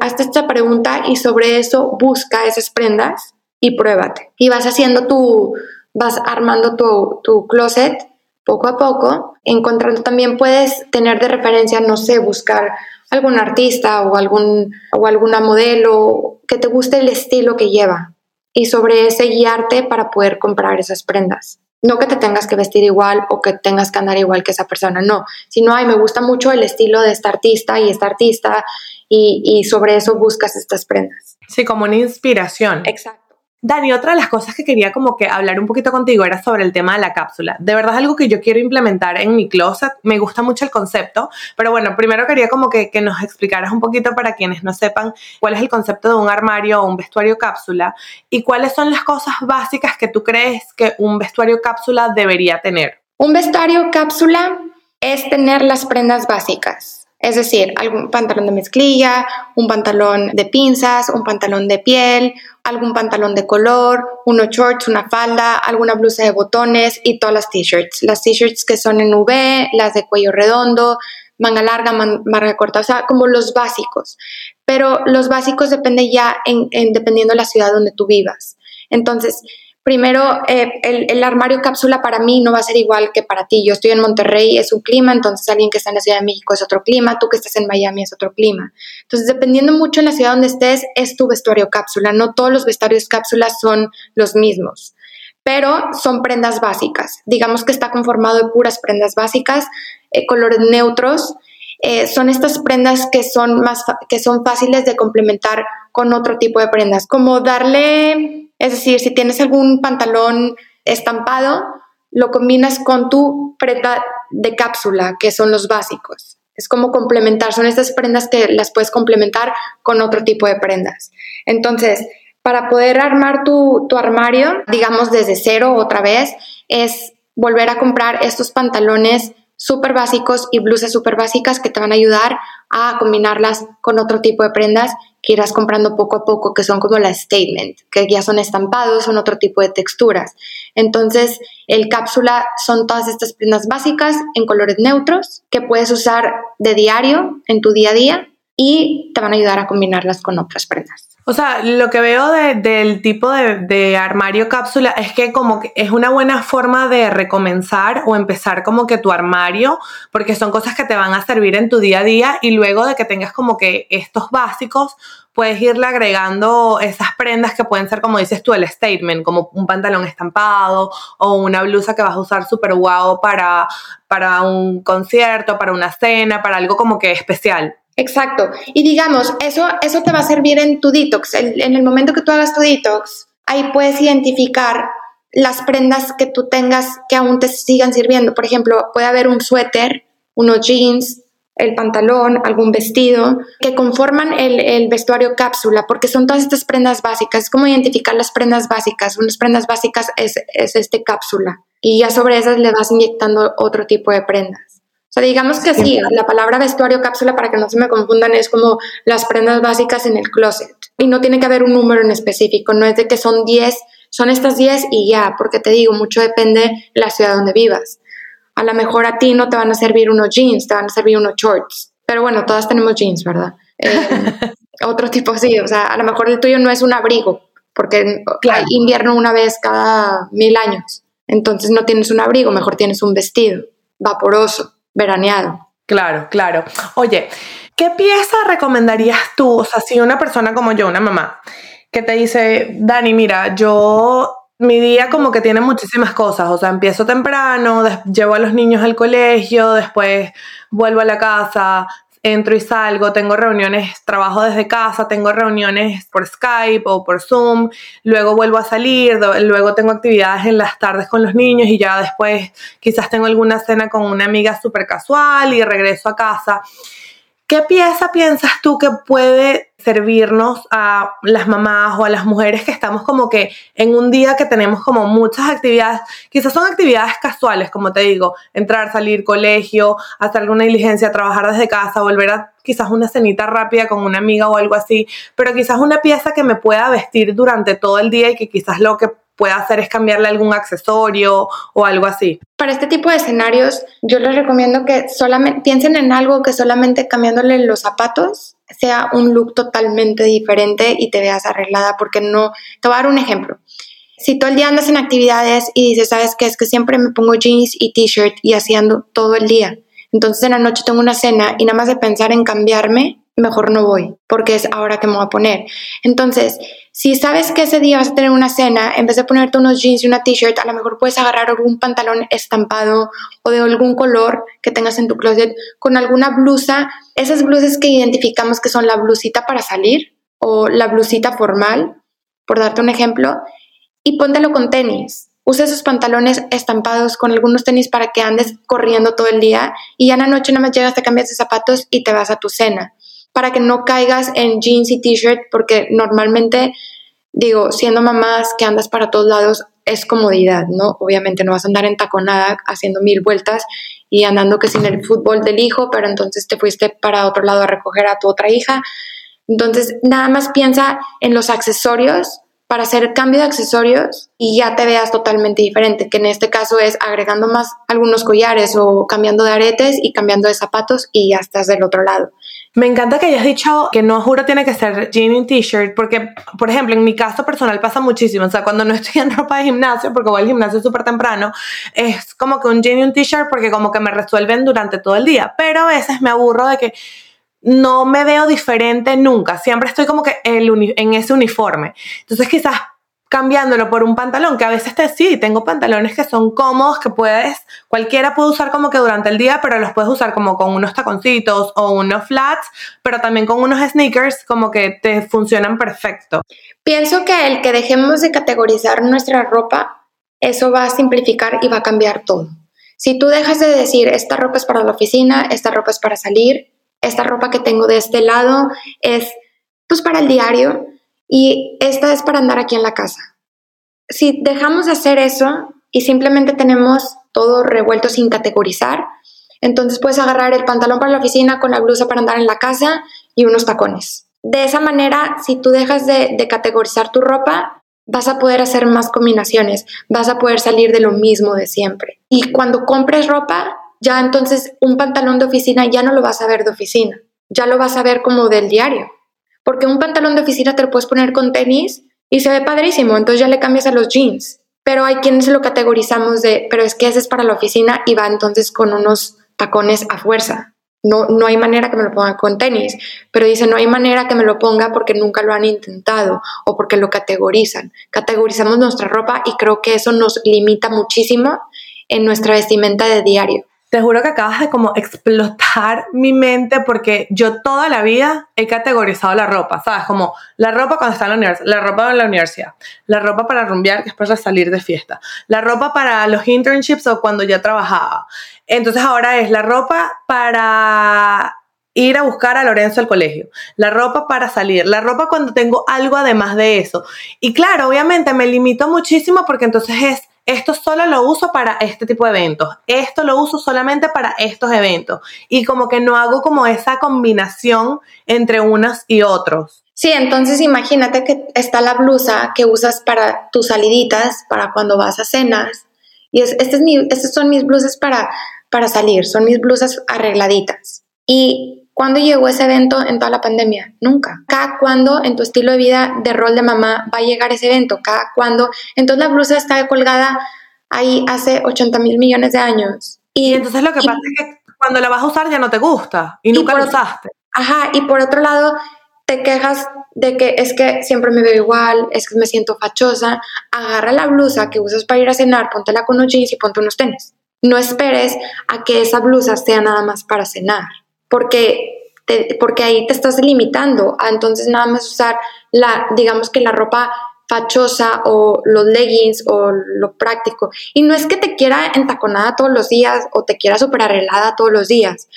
hazte esta pregunta y sobre eso busca esas prendas y pruébate. Y vas haciendo tu, vas armando tu, tu closet poco a poco, encontrando también puedes tener de referencia, no sé, buscar algún artista o, algún, o alguna modelo que te guste el estilo que lleva y sobre ese guiarte para poder comprar esas prendas. No que te tengas que vestir igual o que tengas que andar igual que esa persona, no, sino, ay, me gusta mucho el estilo de esta artista y esta artista y, y sobre eso buscas estas prendas. Sí, como una inspiración. Exacto. Dani, otra de las cosas que quería como que hablar un poquito contigo era sobre el tema de la cápsula. De verdad es algo que yo quiero implementar en mi closet. Me gusta mucho el concepto, pero bueno, primero quería como que, que nos explicaras un poquito para quienes no sepan cuál es el concepto de un armario o un vestuario cápsula y cuáles son las cosas básicas que tú crees que un vestuario cápsula debería tener. Un vestuario cápsula es tener las prendas básicas es decir, algún pantalón de mezclilla, un pantalón de pinzas, un pantalón de piel, algún pantalón de color, unos shorts, una falda, alguna blusa de botones y todas las t-shirts. Las t-shirts que son en V, las de cuello redondo, manga larga, manga corta, o sea, como los básicos. Pero los básicos depende ya en, dependiendo de la ciudad donde tú vivas. Entonces, Primero, eh, el, armario cápsula para mí no va a ser igual que para ti. Yo estoy en Monterrey, es un clima, entonces alguien que está en la Ciudad de México es otro clima, tú que estás en Miami es otro clima. Entonces, dependiendo mucho en la ciudad donde estés, es tu vestuario cápsula. No todos los vestuarios cápsulas son los mismos, pero son prendas básicas. Digamos que está conformado de puras prendas básicas, eh, colores neutros. Eh, son estas prendas que son, más, que son fáciles de complementar con otro tipo de prendas, como darle es decir, si tienes algún pantalón estampado, lo combinas con tu prenda de cápsula, que son los básicos. Es como complementar, son estas prendas que las puedes complementar con otro tipo de prendas. Entonces, para poder armar tu, tu armario, digamos desde cero otra vez, es volver a comprar estos pantalones súper básicos y blusas súper básicas que te van a ayudar a combinarlas con otro tipo de prendas que irás comprando poco a poco, que son como la statement, que ya son estampados, son otro tipo de texturas. Entonces, el cápsula son todas estas prendas básicas en colores neutros que puedes usar de diario en tu día a día y te van a ayudar a combinarlas con otras prendas. O sea, lo que veo del tipo de, armario cápsula es que como que es una buena forma de recomenzar o empezar como que tu armario, porque son cosas que te van a servir en tu día a día y luego de que tengas como que estos básicos, puedes irle agregando esas prendas que pueden ser, como dices tú, el statement, como un pantalón estampado o una blusa que vas a usar súper guau para, para un concierto, para una cena, para algo como que especial. Exacto. Y digamos, eso, eso te va a servir en tu detox. En, el momento que tú hagas tu detox, ahí puedes identificar las prendas que tú tengas que aún te sigan sirviendo. Por ejemplo, puede haber un suéter, unos jeans, el pantalón, algún vestido, que conforman el, vestuario cápsula, porque son todas estas prendas básicas. Es como identificar las prendas básicas. Unas prendas básicas es, es este cápsula. Y ya sobre esas le vas inyectando otro tipo de prendas. O sea, digamos que sí, la palabra vestuario cápsula, para que no se me confundan, es como las prendas básicas en el closet. Y no tiene que haber un número en específico, no es de que son 10, son estas 10 y ya, porque te digo, mucho depende de la ciudad donde vivas. A lo mejor a ti no te van a servir unos jeans, te van a servir unos shorts. Pero bueno, todas tenemos jeans, ¿verdad? Eh, otro tipo sí, o sea, a lo mejor el tuyo no es un abrigo, porque hay invierno una vez cada mil años. Entonces no tienes un abrigo, mejor tienes un vestido vaporoso veraneado. Claro, claro. Oye, ¿qué pieza recomendarías tú? O sea, si una persona como yo, una mamá, que te dice, Dani, mira, yo mi día como que tiene muchísimas cosas, o sea, empiezo temprano, llevo a los niños al colegio, después vuelvo a la casa, entro y salgo, tengo reuniones, trabajo desde casa, tengo reuniones por Skype o por Zoom, luego vuelvo a salir, luego tengo actividades en las tardes con los niños y ya después quizás tengo alguna cena con una amiga súper casual y regreso a casa. ¿Qué pieza piensas tú que puede servirnos a las mamás o a las mujeres que estamos como que en un día que tenemos como muchas actividades, quizás son actividades casuales, como te digo, entrar, salir, colegio, hacer alguna diligencia, trabajar desde casa, volver a quizás una cenita rápida con una amiga o algo así, pero quizás una pieza que me pueda vestir durante todo el día y que quizás lo que pueda hacer es cambiarle algún accesorio o algo así. Para este tipo de escenarios, yo les recomiendo que solamente piensen en algo que solamente cambiándole los zapatos sea un look totalmente diferente y te veas arreglada, porque no, te voy a dar un ejemplo. Si todo el día andas en actividades y dices, ¿sabes qué? Es que siempre me pongo jeans y t-shirt y así ando todo el día. Entonces en la noche tengo una cena y nada más de pensar en cambiarme, mejor no voy, porque es ahora que me voy a poner. Entonces, si sabes que ese día vas a tener una cena, en vez de ponerte unos jeans y una t-shirt, a lo mejor puedes agarrar algún pantalón estampado o de algún color que tengas en tu closet con alguna blusa, esas blusas que identificamos que son la blusita para salir o la blusita formal, por darte un ejemplo, y póntelo con tenis. Usa esos pantalones estampados con algunos tenis para que andes corriendo todo el día y ya en la noche nada más llegas, te cambias de zapatos y te vas a tu cena para que no caigas en jeans y t-shirt, porque normalmente, digo, siendo mamás que andas para todos lados, es comodidad, ¿no? Obviamente no vas a andar en taconada haciendo mil vueltas y andando que sin el fútbol del hijo, pero entonces te fuiste para otro lado a recoger a tu otra hija. Entonces, nada más piensa en los accesorios para hacer cambio de accesorios y ya te veas totalmente diferente, que en este caso es agregando más algunos collares o cambiando de aretes y cambiando de zapatos y ya estás del otro lado. Me encanta que hayas dicho que no juro tiene que ser jean y t-shirt, porque, por ejemplo, en mi caso personal pasa muchísimo. O sea, cuando no estoy en ropa de gimnasio, porque voy al gimnasio súper temprano, es como que un jean y un t-shirt, porque como que me resuelven durante todo el día. Pero a veces me aburro de que no me veo diferente nunca, siempre estoy como que en ese uniforme. Entonces quizás cambiándolo por un pantalón, que a veces te sí, tengo pantalones que son cómodos, que puedes, cualquiera puede usar como que durante el día, pero los puedes usar como con unos taconcitos o unos flats, pero también con unos sneakers como que te funcionan perfecto. Pienso que el que dejemos de categorizar nuestra ropa, eso va a simplificar y va a cambiar todo. Si tú dejas de decir, esta ropa es para la oficina, esta ropa es para salir, esta ropa que tengo de este lado es pues para el diario y esta es para andar aquí en la casa. Si dejamos de hacer eso y simplemente tenemos todo revuelto sin categorizar, entonces puedes agarrar el pantalón para la oficina con la blusa para andar en la casa y unos tacones. De esa manera, si tú dejas de, de categorizar tu ropa, vas a poder hacer más combinaciones, vas a poder salir de lo mismo de siempre. Y cuando compres ropa, ya entonces un pantalón de oficina ya no lo vas a ver de oficina, ya lo vas a ver como del diario. Porque un pantalón de oficina te lo puedes poner con tenis y se ve padrísimo, entonces ya le cambias a los jeans. Pero hay quienes lo categorizamos de, pero es que ese es para la oficina y va entonces con unos tacones a fuerza. No, no hay manera que me lo ponga con tenis, pero dice, no hay manera que me lo ponga porque nunca lo han intentado o porque lo categorizan. Categorizamos nuestra ropa y creo que eso nos limita muchísimo en nuestra vestimenta de diario. Te juro que acabas de como explotar mi mente porque yo toda la vida he categorizado la ropa, ¿sabes? Como la ropa cuando está en la universidad, la ropa en la universidad, la ropa para rumbear que es para salir de fiesta, la ropa para los internships o cuando ya trabajaba. Entonces ahora es la ropa para ir a buscar a Lorenzo al colegio, la ropa para salir, la ropa cuando tengo algo además de eso. Y claro, obviamente me limito muchísimo porque entonces es esto solo lo uso para este tipo de eventos, esto lo uso solamente para estos eventos y como que no hago como esa combinación entre unos y otros. Sí, entonces imagínate que está la blusa que usas para tus saliditas, para cuando vas a cenas y es, este es mi, estas son mis blusas para, para salir, son mis blusas arregladitas. Y ¿Cuándo llegó ese evento en toda la pandemia? Nunca. Cada cuándo en tu estilo de vida de rol de mamá va a llegar ese evento? Cada cuándo. Entonces la blusa está colgada ahí hace 80 mil millones de años. Y, entonces lo que pasa es que cuando la vas a usar ya no te gusta y, nunca la usaste. Ajá, y por otro lado te quejas de que es que siempre me veo igual, es que me siento fachosa. Agarra la blusa que usas para ir a cenar, póntela con unos jeans y ponte unos tenis. No esperes a que esa blusa sea nada más para cenar porque, porque ahí te estás limitando a entonces nada más usar la, digamos que la ropa fachosa o los leggings o lo práctico. Y no es que te quiera entaconada todos los días o te quiera super arreglada todos los días.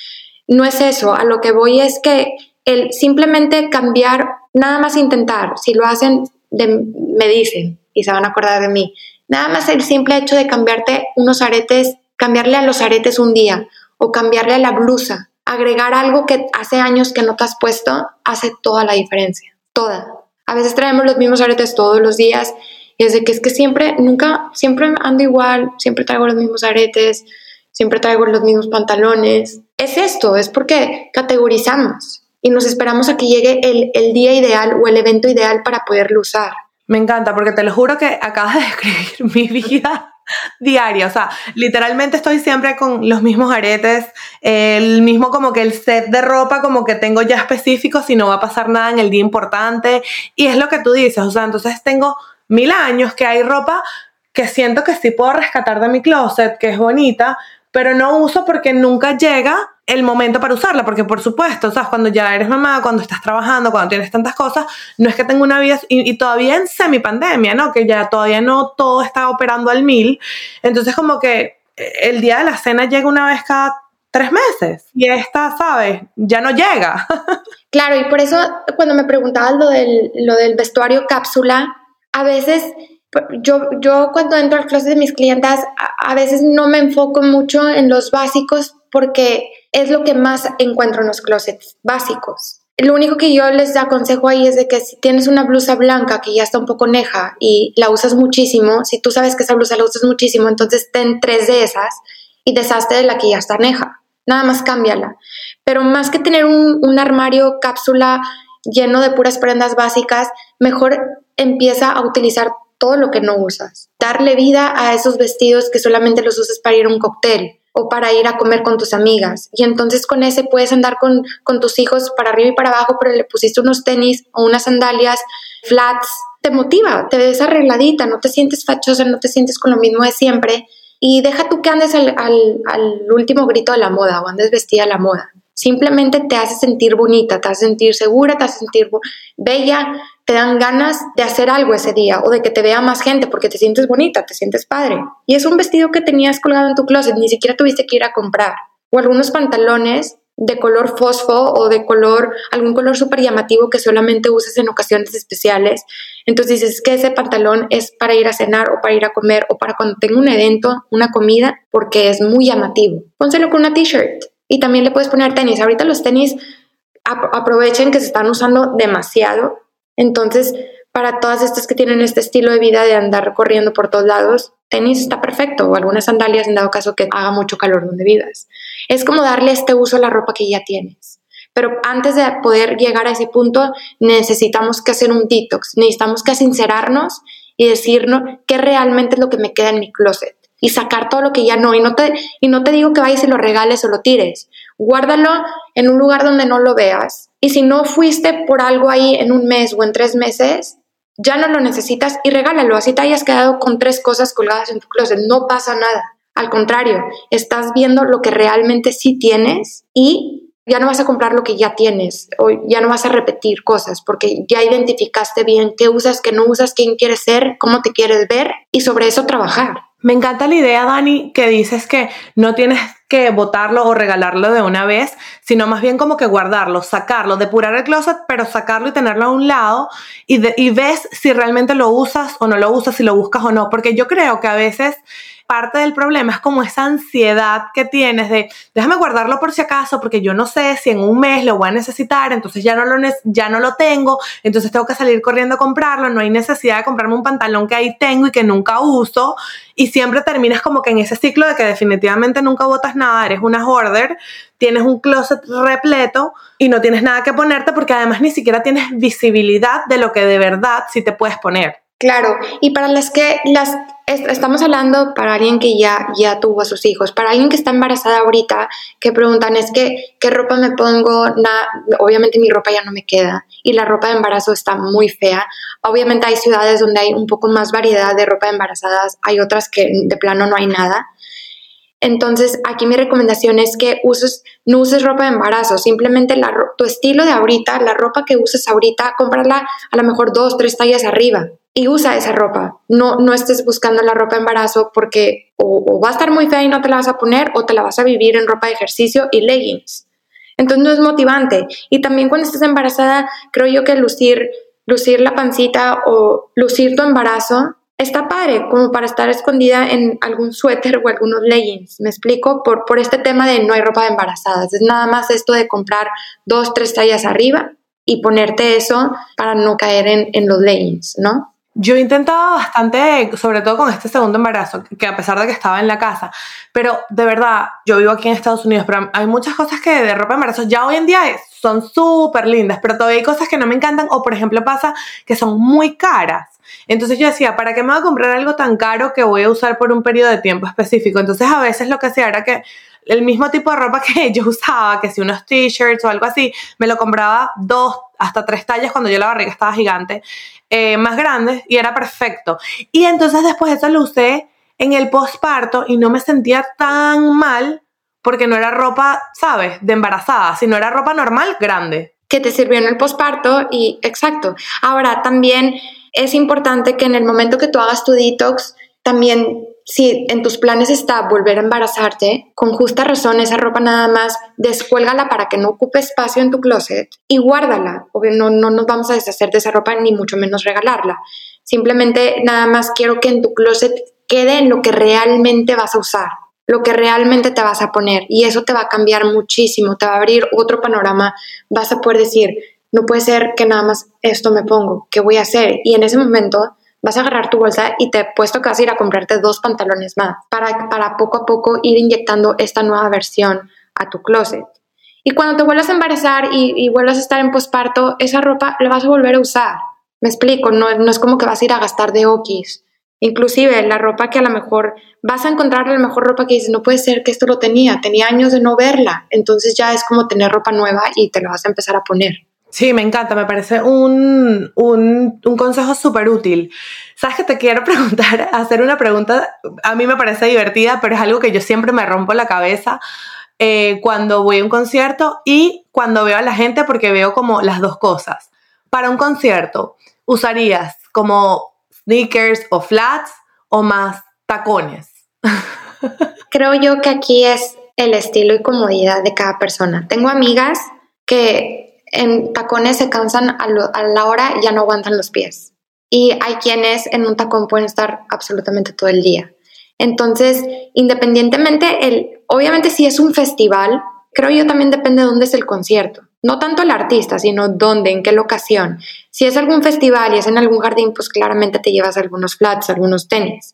No es eso. A lo que voy es que el simplemente cambiar, nada más intentar, si lo hacen, me dicen y se van a acordar de mí. Nada más el simple hecho de cambiarte unos aretes, cambiarle a los aretes un día o cambiarle a la blusa agregar algo que hace años que no te has puesto hace toda la diferencia, toda. A veces traemos los mismos aretes todos los días Y es que es que siempre, nunca, siempre ando igual, siempre traigo los mismos aretes, siempre traigo los mismos pantalones. Es esto, es porque categorizamos y nos esperamos a que llegue el, el día ideal o el evento ideal para poderlo usar. Me encanta porque te lo juro que acabas de describir mi vida diaria. O sea, literalmente estoy siempre con los mismos aretes, el mismo como que el set de ropa como que tengo ya específico si no va a pasar nada en el día importante. Y es lo que tú dices, o sea, entonces tengo mil años que hay ropa que siento que sí puedo rescatar de mi closet, que es bonita, pero no uso porque nunca llega el momento para usarla, porque por supuesto, ¿sabes? Cuando ya eres mamá, cuando estás trabajando, cuando tienes tantas cosas, no es que tengo una vida, y, todavía en semipandemia, ¿no? Que ya todavía no todo está operando al mil, entonces como que eh, el día de la cena llega una vez cada tres meses, y esta, ¿sabes? Ya no llega. Claro, y por eso cuando me preguntabas lo del, lo del vestuario cápsula, a veces yo, yo cuando entro al closet de mis clientas, a, veces no me enfoco mucho en los básicos porque es lo que más encuentro en los closets básicos. Lo único que yo les aconsejo ahí es de que si tienes una blusa blanca que ya está un poco neja y la usas muchísimo, si tú sabes que esa blusa la usas muchísimo, entonces ten tres de esas y deshazte de la que ya está neja. Nada más cámbiala. Pero más que tener un, un armario cápsula lleno de puras prendas básicas, mejor empieza a utilizar todo lo que no usas. Darle vida a esos vestidos que solamente los usas para ir a un cóctel o para ir a comer con tus amigas. Y entonces con ese puedes andar con, con tus hijos para arriba y para abajo, pero le pusiste unos tenis o unas sandalias flats. Te motiva, te ves arregladita, no te sientes fachosa, no te sientes con lo mismo de siempre. Y deja tú que andes al, al, al último grito de la moda o andes vestida a la moda. Simplemente te hace sentir bonita, te hace sentir segura, te hace sentir bella, te dan ganas de hacer algo ese día o de que te vea más gente porque te sientes bonita, te sientes padre. Y es un vestido que tenías colgado en tu closet, ni siquiera tuviste que ir a comprar. O algunos pantalones de color fosfo o de color, algún color súper llamativo que solamente uses en ocasiones especiales. Entonces dices que ese pantalón es para ir a cenar o para ir a comer o para cuando tengo un evento, una comida, porque es muy llamativo. Pónselo con una t-shirt y también le puedes poner tenis. Ahorita los tenis aprovechen que se están usando demasiado entonces, para todas estas que tienen este estilo de vida de andar corriendo por todos lados, tenis está perfecto o algunas sandalias en dado caso que haga mucho calor donde vivas. Es como darle este uso a la ropa que ya tienes. Pero antes de poder llegar a ese punto, necesitamos que hacer un detox, necesitamos que sincerarnos y decirnos qué realmente es lo que me queda en mi closet y sacar todo lo que ya no. Y no te, y no te digo que vayas y lo regales o lo tires. Guárdalo en un lugar donde no lo veas y si no fuiste por algo ahí en un mes o en tres meses, ya no lo necesitas y regálalo. Así te hayas quedado con tres cosas colgadas en tu closet. No pasa nada. Al contrario, estás viendo lo que realmente sí tienes y ya no vas a comprar lo que ya tienes o ya no vas a repetir cosas porque ya identificaste bien qué usas, qué no usas, quién quieres ser, cómo te quieres ver y sobre eso trabajar. Me encanta la idea, Dani, que dices que no tienes que botarlo o regalarlo de una vez, sino más bien como que guardarlo, sacarlo, depurar el closet, pero sacarlo y tenerlo a un lado y, y ves si realmente lo usas o no lo usas, si lo buscas o no, porque yo creo que a veces parte del problema es como esa ansiedad que tienes de déjame guardarlo por si acaso porque yo no sé si en un mes lo voy a necesitar, entonces ya no lo, ya no lo tengo, entonces tengo que salir corriendo a comprarlo, no hay necesidad de comprarme un pantalón que ahí tengo y que nunca uso y siempre terminas como que en ese ciclo de que definitivamente nunca botas nada, eres una hoarder, tienes un closet repleto y no tienes nada que ponerte porque además ni siquiera tienes visibilidad de lo que de verdad sí te puedes poner. Claro, y para las que las estamos hablando para alguien que ya, ya tuvo a sus hijos, para alguien que está embarazada ahorita, que preguntan es que qué ropa me pongo, obviamente mi ropa ya no me queda y la ropa de embarazo está muy fea. Obviamente hay ciudades donde hay un poco más variedad de ropa de embarazadas, hay otras que de plano no hay nada. Entonces, aquí mi recomendación es que uses, no uses ropa de embarazo, simplemente la, tu estilo de ahorita, la ropa que uses ahorita, cómprala a lo mejor dos, tres tallas arriba y usa esa ropa. No, no estés buscando la ropa de embarazo porque o, va a estar muy fea y no te la vas a poner o te la vas a vivir en ropa de ejercicio y leggings. Entonces no es motivante. Y también cuando estés embarazada, creo yo que lucir, lucir la pancita o lucir tu embarazo está padre, como para estar escondida en algún suéter o algunos leggings. Me explico por, por este tema de no hay ropa de embarazadas. Es nada más esto de comprar dos, tres tallas arriba y ponerte eso para no caer en, en los leggings, ¿no? Yo intentaba bastante, sobre todo con este segundo embarazo, que a pesar de que estaba en la casa, pero de verdad, yo vivo aquí en Estados Unidos, pero hay muchas cosas que de ropa de embarazo ya hoy en día son súper lindas, pero todavía hay cosas que no me encantan o por ejemplo pasa que son muy caras. Entonces yo decía, ¿para qué me voy a comprar algo tan caro que voy a usar por un periodo de tiempo específico? Entonces a veces lo que hacía era que el mismo tipo de ropa que yo usaba, que si unos t-shirts o algo así, me lo compraba dos hasta tres tallas cuando yo la barriga estaba gigante, eh, más grande y era perfecto. Y entonces después eso lo usé en el posparto y no me sentía tan mal porque no era ropa, ¿sabes?, de embarazada, sino era ropa normal, grande. Que te sirvió en el posparto y exacto. Ahora, también es importante que en el momento que tú hagas tu detox, también si en tus planes está volver a embarazarte, con justa razón esa ropa nada más descuélgala para que no ocupe espacio en tu closet y guárdala. Obvio, no, no nos vamos a deshacer de esa ropa ni mucho menos regalarla. Simplemente nada más quiero que en tu closet quede lo que realmente vas a usar, lo que realmente te vas a poner y eso te va a cambiar muchísimo, te va a abrir otro panorama, vas a poder decir, no puede ser que nada más esto me pongo, ¿qué voy a hacer? Y en ese momento vas a agarrar tu bolsa y te he puesto que vas a ir a comprarte dos pantalones más para, para poco a poco ir inyectando esta nueva versión a tu closet. Y cuando te vuelvas a embarazar y, vuelvas a estar en posparto, esa ropa la vas a volver a usar. Me explico, no, no es como que vas a ir a gastar de okis. Inclusive la ropa que a lo mejor vas a encontrar la mejor ropa que dices, no puede ser que esto lo tenía, tenía años de no verla. Entonces ya es como tener ropa nueva y te la vas a empezar a poner. Sí, me encanta, me parece un, un, un consejo súper útil. Sabes que te quiero preguntar, hacer una pregunta, a mí me parece divertida, pero es algo que yo siempre me rompo la cabeza eh, cuando voy a un concierto y cuando veo a la gente porque veo como las dos cosas. Para un concierto, ¿usarías como sneakers o flats o más tacones? Creo yo que aquí es el estilo y comodidad de cada persona. Tengo amigas que en tacones se cansan a, la hora y ya no aguantan los pies. Y hay quienes en un tacón pueden estar absolutamente todo el día. Entonces, independientemente, el, obviamente si es un festival, creo yo también depende de dónde es el concierto. No tanto el artista, sino dónde, en qué locación. Si es algún festival y es en algún jardín, pues claramente te llevas algunos flats, algunos tenis,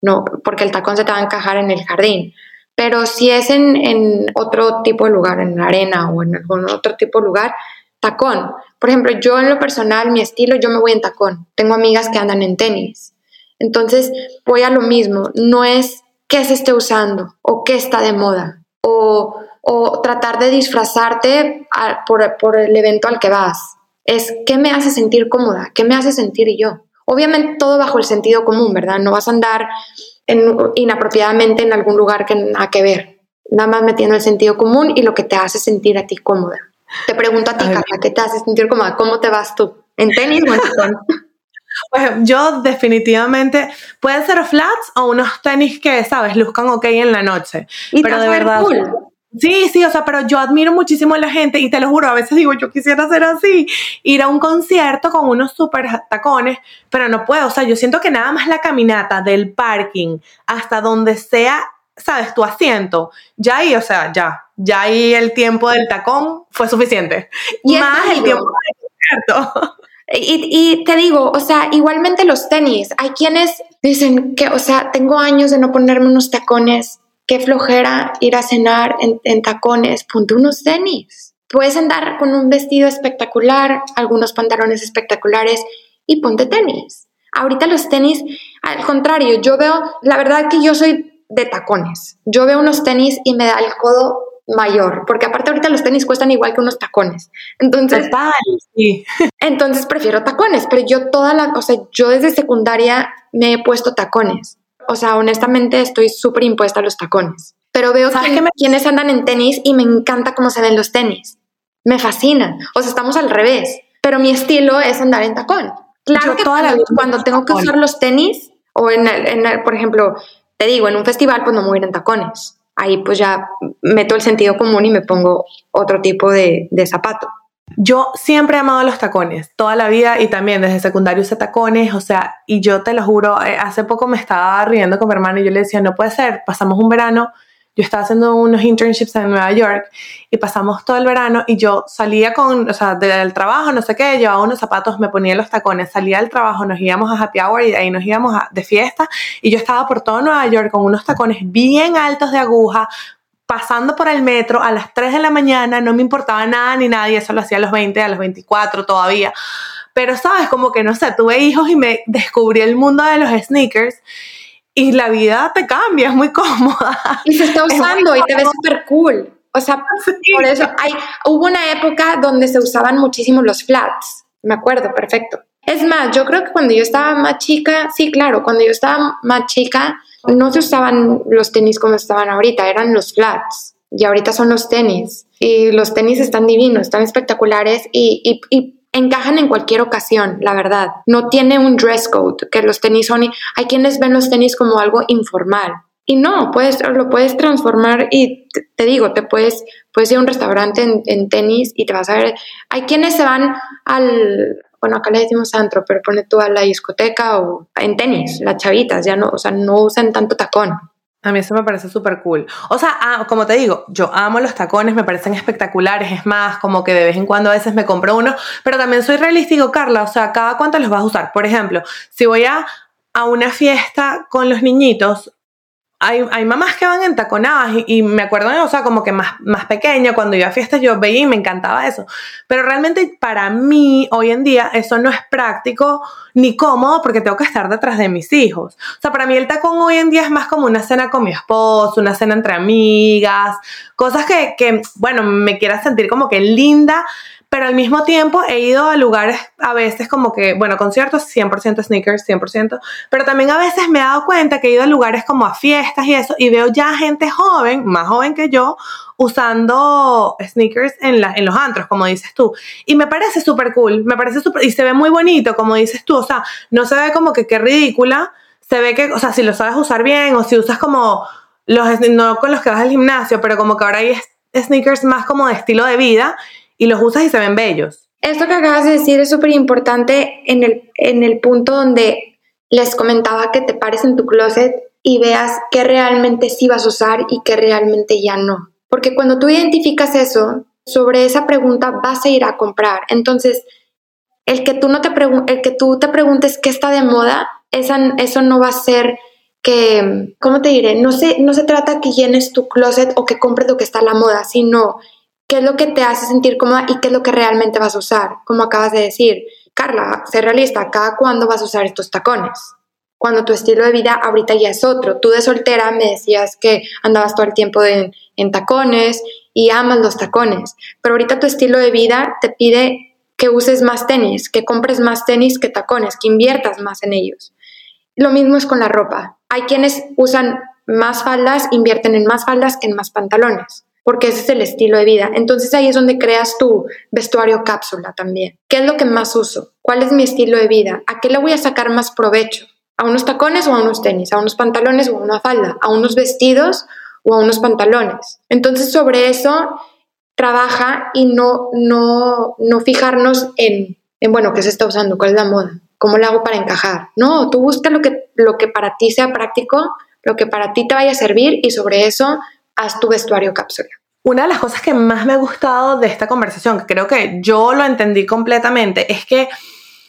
no, porque el tacón se te va a encajar en el jardín. Pero si es en, en otro tipo de lugar, en la arena o en algún otro tipo de lugar, tacón. Por ejemplo, yo en lo personal, mi estilo, yo me voy en tacón. Tengo amigas que andan en tenis. Entonces, voy a lo mismo. No es qué se esté usando o qué está de moda o, o tratar de disfrazarte por, por el evento al que vas. Es qué me hace sentir cómoda, qué me hace sentir yo. Obviamente todo bajo el sentido común, ¿verdad? No vas a andar en, inapropiadamente en algún lugar que nada que ver. Nada más metiendo el sentido común y lo que te hace sentir a ti cómoda. Te pregunto a ti, Carla, ¿qué te hace sentir cómoda? ¿Cómo te vas tú? ¿En tenis o en tacón? Pues yo definitivamente pueden ser flats o unos tenis que, sabes, luzcan ok en la noche. pero de verdad. Sí, sí, o sea, pero yo admiro muchísimo a la gente y te lo juro, a veces digo, yo quisiera ser así, ir a un concierto con unos super tacones, pero no puedo, o sea, yo siento que nada más la caminata del parking hasta donde sea sabes, tu asiento, ya ahí, o sea, ya, ya ahí el tiempo del tacón fue suficiente. Y más el tiempo del concierto. Y, y, te digo, o sea, igualmente los tenis. Hay quienes dicen que, o sea, tengo años de no ponerme unos tacones. Qué flojera ir a cenar en, en tacones. Ponte unos tenis. Puedes andar con un vestido espectacular, algunos pantalones espectaculares y ponte tenis. Ahorita los tenis, al contrario, yo veo, la verdad que yo soy de tacones. Yo veo unos tenis y me da el codo mayor, porque aparte ahorita los tenis cuestan igual que unos tacones. Entonces, sí. entonces prefiero tacones, pero yo toda la, o sea, yo desde secundaria me he puesto tacones. O sea, honestamente estoy súper impuesta a los tacones. Pero veo que quienes andan en tenis y me encanta cómo se ven los tenis. Me fascinan. O sea, estamos al revés. Pero mi estilo es andar en tacón. Claro que toda cuando, tengo que usar los tenis, o en, en por ejemplo, te digo, en un festival pues no me voy en tacones. Ahí pues ya meto el sentido común y me pongo otro tipo de, de zapato. Yo siempre he amado los tacones, toda la vida y también desde secundario usé tacones, o sea, y yo te lo juro, eh, hace poco me estaba riendo con mi hermano y yo le decía, no puede ser, pasamos un verano yo estaba haciendo unos internships en Nueva York y pasamos todo el verano y yo salía con, o sea, del trabajo, no sé qué, llevaba unos zapatos, me ponía los tacones, salía del trabajo, nos íbamos a happy hour y de ahí nos íbamos de fiesta y yo estaba por todo Nueva York con unos tacones bien altos de aguja, pasando por el metro a las 3 de la mañana, no me importaba nada ni nadie, eso lo hacía a los 20, a los 24 todavía. Pero sabes, como que no sé, tuve hijos y me descubrí el mundo de los sneakers y la vida te cambia, es muy cómoda. Y se está usando y te ves súper cool. O sea, por eso hay, hubo una época donde se usaban muchísimo los flats, me acuerdo, perfecto. Es más, yo creo que cuando yo estaba más chica, sí, claro, cuando yo estaba más chica, no se usaban los tenis como estaban ahorita, eran los flats. Y ahorita son los tenis. Y los tenis están divinos, están espectaculares y, y, y encajan en cualquier ocasión, la verdad. No tiene un dress code, que los tenis son... Hay quienes ven los tenis como algo informal. Y no, puedes, lo puedes transformar y te, digo, te puedes, puedes ir a un restaurante en, en, tenis y te vas a ver. Hay quienes se van al, bueno, acá le decimos antro, pero pone tú a la discoteca o en tenis, las chavitas, ya no, o sea, no usan tanto tacón. A mí eso me parece súper cool. O sea, ah, como te digo, yo amo los tacones, me parecen espectaculares. Es más, como que de vez en cuando a veces me compro uno, pero también soy realístico, Carla. O sea, cada cuánto los vas a usar. Por ejemplo, si voy a, a una fiesta con los niñitos, hay, hay, mamás que van en y, y, me acuerdo, o sea, como que más, más pequeña, cuando iba a fiestas yo veía y me encantaba eso. Pero realmente para mí, hoy en día, eso no es práctico ni cómodo porque tengo que estar detrás de mis hijos. O sea, para mí el tacón hoy en día es más como una cena con mi esposo, una cena entre amigas, cosas que, que bueno, me quiera sentir como que linda, pero al mismo tiempo he ido a lugares a veces como que, bueno, conciertos 100% sneakers, 100%, pero también a veces me he dado cuenta que he ido a lugares como a fiestas y eso, y veo ya gente joven, más joven que yo, usando sneakers en, la, en los antros, como dices tú. Y me parece súper cool, me parece súper, y se ve muy bonito, como dices tú, o sea, no se ve como que qué ridícula, se ve que, o sea, si lo sabes usar bien o si usas como los, no con los que vas al gimnasio, pero como que ahora hay sneakers más como de estilo de vida y los usas y se ven bellos. Esto que acabas de decir es súper importante en el, en el punto donde les comentaba que te pares en tu closet y veas qué realmente sí vas a usar y qué realmente ya no. Porque cuando tú identificas eso, sobre esa pregunta vas a ir a comprar. Entonces, el que tú, no te, el que tú te preguntes qué está de moda, eso no va a ser que, ¿cómo te diré? No se, no se trata que llenes tu closet o que compres lo que está a la moda, sino qué es lo que te hace sentir cómoda y qué es lo que realmente vas a usar. Como acabas de decir, Carla, sé realista, ¿cada cuándo vas a usar estos tacones? Cuando tu estilo de vida ahorita ya es otro. Tú de soltera me decías que andabas todo el tiempo en, tacones y amas los tacones, pero ahorita tu estilo de vida te pide que uses más tenis, que compres más tenis que tacones, que inviertas más en ellos. Lo mismo es con la ropa. Hay quienes usan más faldas, invierten en más faldas que en más pantalones porque ese es el estilo de vida. Entonces ahí es donde creas tu vestuario cápsula también. ¿Qué es lo que más uso? ¿Cuál es mi estilo de vida? ¿A qué le voy a sacar más provecho? ¿A unos tacones o a unos tenis? ¿A unos pantalones o a una falda? ¿A unos vestidos o a unos pantalones? Entonces sobre eso trabaja y no, no, no fijarnos en, en, bueno, ¿qué se está usando? ¿Cuál es la moda? ¿Cómo lo hago para encajar? No, tú busca lo que, lo que para ti sea práctico, lo que para ti te vaya a servir y sobre eso haz tu vestuario cápsula. Una de las cosas que más me ha gustado de esta conversación, que creo que yo lo entendí completamente, es que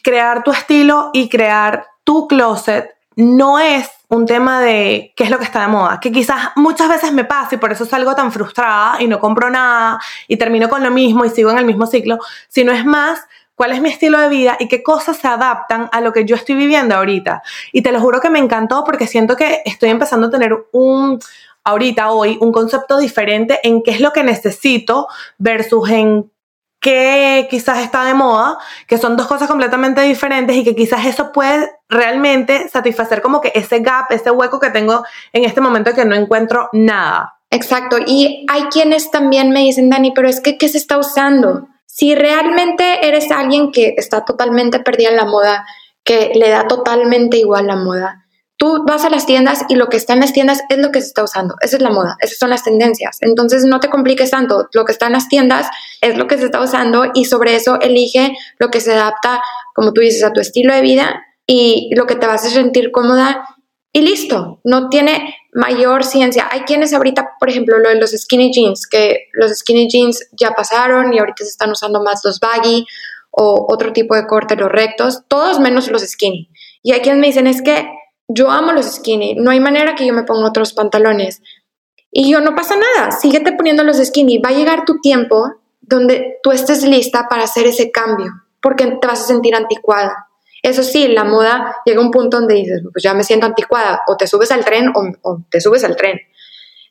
crear tu estilo y crear tu closet no es un tema de qué es lo que está de moda, que quizás muchas veces me pasa y por eso salgo tan frustrada y no compro nada y termino con lo mismo y sigo en el mismo ciclo, sino es más cuál es mi estilo de vida y qué cosas se adaptan a lo que yo estoy viviendo ahorita. Y te lo juro que me encantó porque siento que estoy empezando a tener un, ahorita, hoy, un concepto diferente en qué es lo que necesito versus en qué quizás está de moda, que son dos cosas completamente diferentes y que quizás eso puede realmente satisfacer como que ese gap, ese hueco que tengo en este momento que no encuentro nada. Exacto, y hay quienes también me dicen, Dani, pero es que, ¿qué se está usando? Si realmente eres alguien que está totalmente perdida en la moda, que le da totalmente igual la moda, Tú vas a las tiendas y lo que está en las tiendas es lo que se está usando. Esa es la moda, esas son las tendencias. Entonces no te compliques tanto. Lo que está en las tiendas es lo que se está usando y sobre eso elige lo que se adapta, como tú dices, a tu estilo de vida y lo que te vas a sentir cómoda y listo. No tiene, mayor ciencia. Hay quienes ahorita, por ejemplo, lo de los skinny jeans, que los skinny jeans ya pasaron y ahorita se están usando más los baggy o otro tipo de corte, los rectos, todos menos los skinny. Y hay quienes me dicen, es que yo amo los skinny, no hay manera que yo me ponga otros pantalones. Y yo, no pasa nada, síguete poniendo los skinny, va a llegar tu tiempo donde tú estés lista para hacer ese cambio, porque te vas a sentir anticuada. Eso sí, la moda llega a un punto donde dices, pues ya me siento anticuada, o te subes al tren o, te subes al tren.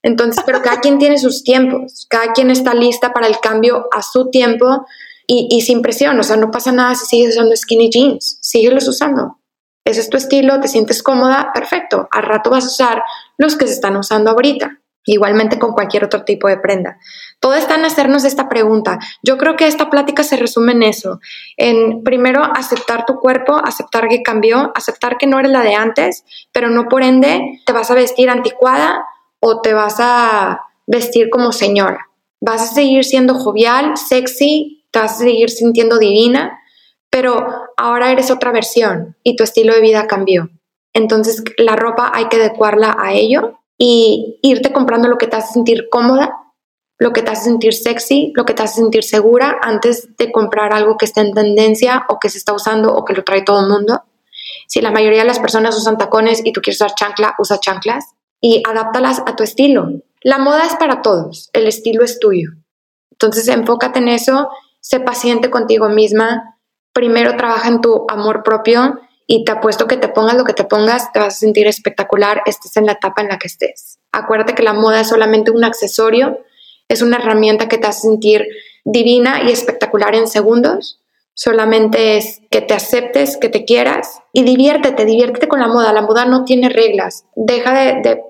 Entonces, pero cada quien tiene sus tiempos, cada quien está lista para el cambio a su tiempo y, y sin presión, o sea, no pasa nada si sigues usando skinny jeans, síguelos usando. Ese es tu estilo, te sientes cómoda, perfecto. Al rato vas a usar los que se están usando ahorita. Igualmente con cualquier otro tipo de prenda. Todo está en hacernos esta pregunta. Yo creo que esta plática se resume en eso. En primero aceptar tu cuerpo, aceptar que cambió, aceptar que no eres la de antes, pero no por ende te vas a vestir anticuada o te vas a vestir como señora. Vas a seguir siendo jovial, sexy, te vas a seguir sintiendo divina, pero ahora eres otra versión y tu estilo de vida cambió. Entonces la ropa hay que adecuarla a ello y irte comprando lo que te hace sentir cómoda, lo que te hace sentir sexy, lo que te hace sentir segura antes de comprar algo que esté en tendencia o que se está usando o que lo trae todo el mundo. Si la mayoría de las personas usan tacones y tú quieres usar chancla, usa chanclas y adáptalas a tu estilo. La moda es para todos, el estilo es tuyo. Entonces enfócate en eso, sé paciente contigo misma, primero trabaja en tu amor propio y te apuesto que te pongas lo que te pongas, te vas a sentir espectacular, estés en la etapa en la que estés. Acuérdate que la moda es solamente un accesorio, es una herramienta que te hace sentir divina y espectacular en segundos. Solamente es que te aceptes, que te quieras y diviértete, diviértete con la moda. La moda no tiene reglas. Deja de,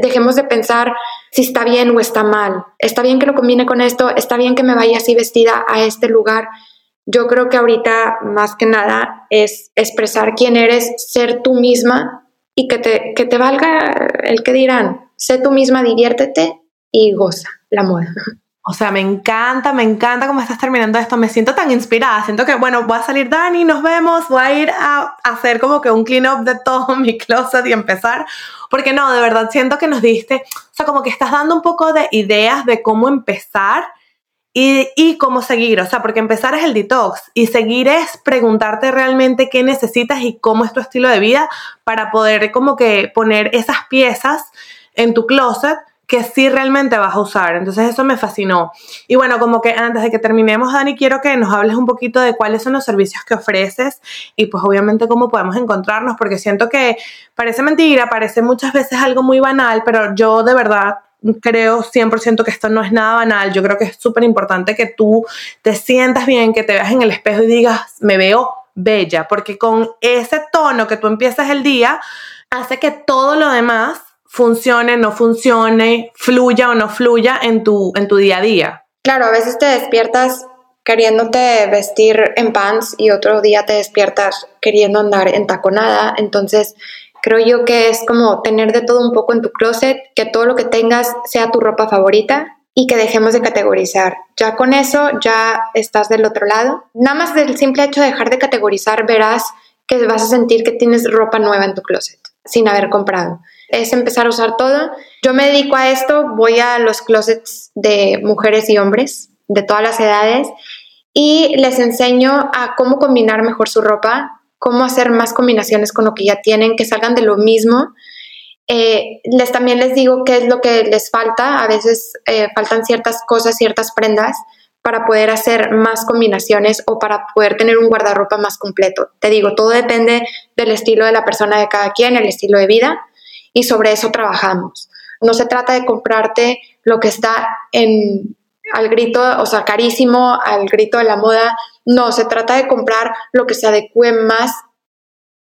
dejemos de pensar si está bien o está mal. Está bien que lo combine con esto, está bien que me vaya así vestida a este lugar yo creo que ahorita más que nada es expresar quién eres, ser tú misma y que te, que te valga el que dirán. Sé tú misma, diviértete y goza la moda. O sea, me encanta, me encanta cómo estás terminando esto. Me siento tan inspirada. Siento que, bueno, voy a salir, Dani, nos vemos. Voy a ir a hacer como que un clean up de todo mi closet y empezar. Porque no, de verdad siento que nos diste, o sea, como que estás dando un poco de ideas de cómo empezar y, cómo seguir, o sea, porque empezar es el detox y seguir es preguntarte realmente qué necesitas y cómo es tu estilo de vida para poder como que poner esas piezas en tu closet que sí realmente vas a usar. Entonces eso me fascinó. Y bueno, como que antes de que terminemos, Dani, quiero que nos hables un poquito de cuáles son los servicios que ofreces y pues obviamente cómo podemos encontrarnos, porque siento que parece mentira, parece muchas veces algo muy banal, pero yo de verdad creo 100% que esto no es nada banal. Yo creo que es súper importante que tú te sientas bien, que te veas en el espejo y digas, me veo bella, porque con ese tono que tú empiezas el día, hace que todo lo demás funcione, no funcione, fluya o no fluya en tu, en tu día a día. Claro, a veces te despiertas queriéndote vestir en pants y otro día te despiertas queriendo andar en taconada, entonces Creo yo que es como tener de todo un poco en tu closet, que todo lo que tengas sea tu ropa favorita y que dejemos de categorizar. Ya con eso ya estás del otro lado. Nada más del simple hecho de dejar de categorizar verás que vas a sentir que tienes ropa nueva en tu closet sin haber comprado. Es empezar a usar todo. Yo me dedico a esto, voy a los closets de mujeres y hombres de todas las edades y les enseño a cómo combinar mejor su ropa, cómo hacer más combinaciones con lo que ya tienen, que salgan de lo mismo. Eh, les también les digo qué es lo que les falta. A veces eh, faltan ciertas cosas, ciertas prendas para poder hacer más combinaciones o para poder tener un guardarropa más completo. Te digo, todo depende del estilo de la persona de cada quien, el estilo de vida, y sobre eso trabajamos. No se trata de comprarte lo que está en, al grito, o sea, carísimo, al grito de la moda. No, se trata de comprar lo que se adecue más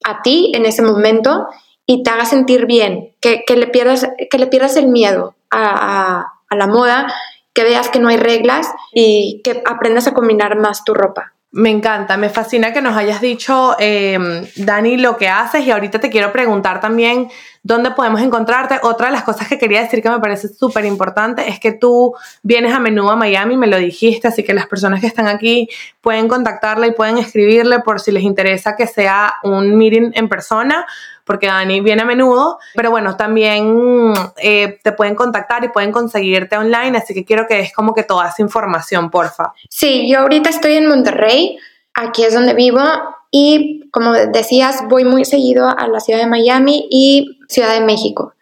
a ti en ese momento y te haga sentir bien, que, le, pierdas, que le pierdas el miedo a, a la moda, que veas que no hay reglas y que aprendas a combinar más tu ropa. Me encanta, me fascina que nos hayas dicho, em, Dani, lo que haces y ahorita te quiero preguntar también dónde podemos encontrarte. Otra de las cosas que quería decir que me parece súper importante es que tú vienes a menudo a Miami, me lo dijiste, así que las personas que están aquí pueden contactarla y pueden escribirle por si les interesa que sea un meeting en persona, porque Dani viene a menudo, pero bueno, también eh, te pueden contactar y pueden conseguirte online, así que quiero que des como que toda esa información, porfa. Sí, yo ahorita estoy en Monterrey, aquí es donde vivo y como decías, voy muy seguido a la ciudad de Miami y Ciudad de México.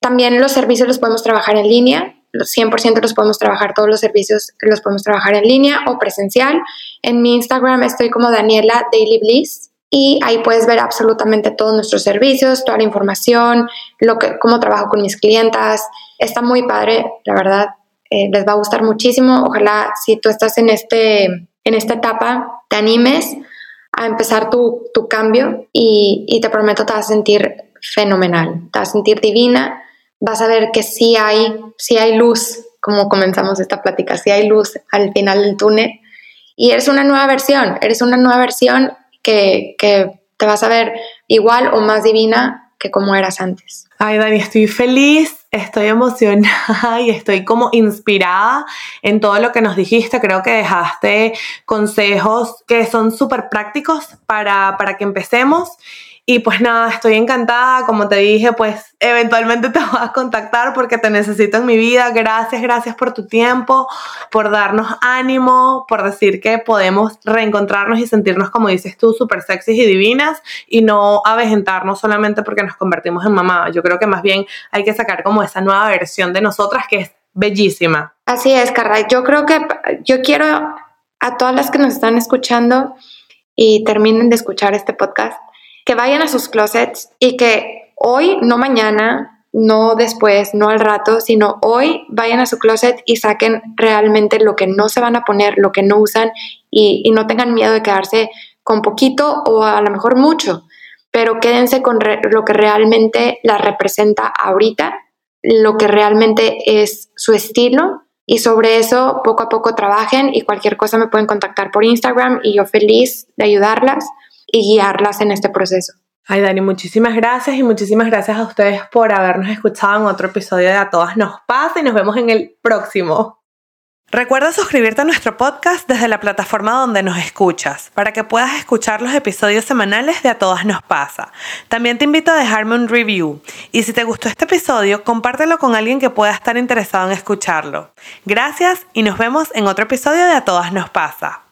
También los servicios los podemos trabajar en línea, los 100% los podemos trabajar, todos los servicios los podemos trabajar en línea o presencial. En mi Instagram estoy como Daniela Daily Bliss y ahí puedes ver absolutamente todos nuestros servicios, toda la información, lo que, cómo trabajo con mis clientas. Está muy padre, la verdad, eh, les va a gustar muchísimo. Ojalá si tú estás en, este, en esta etapa, te animes a empezar tu, tu cambio y, y te prometo te vas a sentir fenomenal, te vas a sentir divina vas a ver que sí hay, sí hay luz, como comenzamos esta plática, sí hay luz al final del túnel. Y eres una nueva versión, eres una nueva versión que, que te vas a ver igual o más divina que como eras antes. Ay, Dani, estoy feliz, estoy emocionada y estoy como inspirada en todo lo que nos dijiste. Creo que dejaste consejos que son súper prácticos para, para que empecemos y pues nada, estoy encantada, como te dije, pues eventualmente te voy a contactar porque te necesito en mi vida. Gracias, gracias por tu tiempo, por darnos ánimo, por decir que podemos reencontrarnos y sentirnos, como dices tú, súper sexys y divinas y no avejentarnos solamente porque nos convertimos en mamá. Yo creo que más bien hay que sacar como esa nueva versión de nosotras que es bellísima. Así es, Carla. Yo creo que yo quiero a todas las que nos están escuchando y terminen de escuchar este podcast que vayan a sus closets y que hoy, no mañana, no después, no al rato, sino hoy vayan a su closet y saquen realmente lo que no se van a poner, lo que no usan y, no tengan miedo de quedarse con poquito o a lo mejor mucho, pero quédense con lo que realmente la representa ahorita, lo que realmente es su estilo y sobre eso poco a poco trabajen y cualquier cosa me pueden contactar por Instagram y yo feliz de ayudarlas y guiarlas en este proceso. Ay, Dani, muchísimas gracias y muchísimas gracias a ustedes por habernos escuchado en otro episodio de A Todas Nos Pasa y nos vemos en el próximo. Recuerda suscribirte a nuestro podcast desde la plataforma donde nos escuchas, para que puedas escuchar los episodios semanales de A Todas Nos Pasa. También te invito a dejarme un review y si te gustó este episodio, compártelo con alguien que pueda estar interesado en escucharlo. Gracias y nos vemos en otro episodio de A Todas Nos Pasa.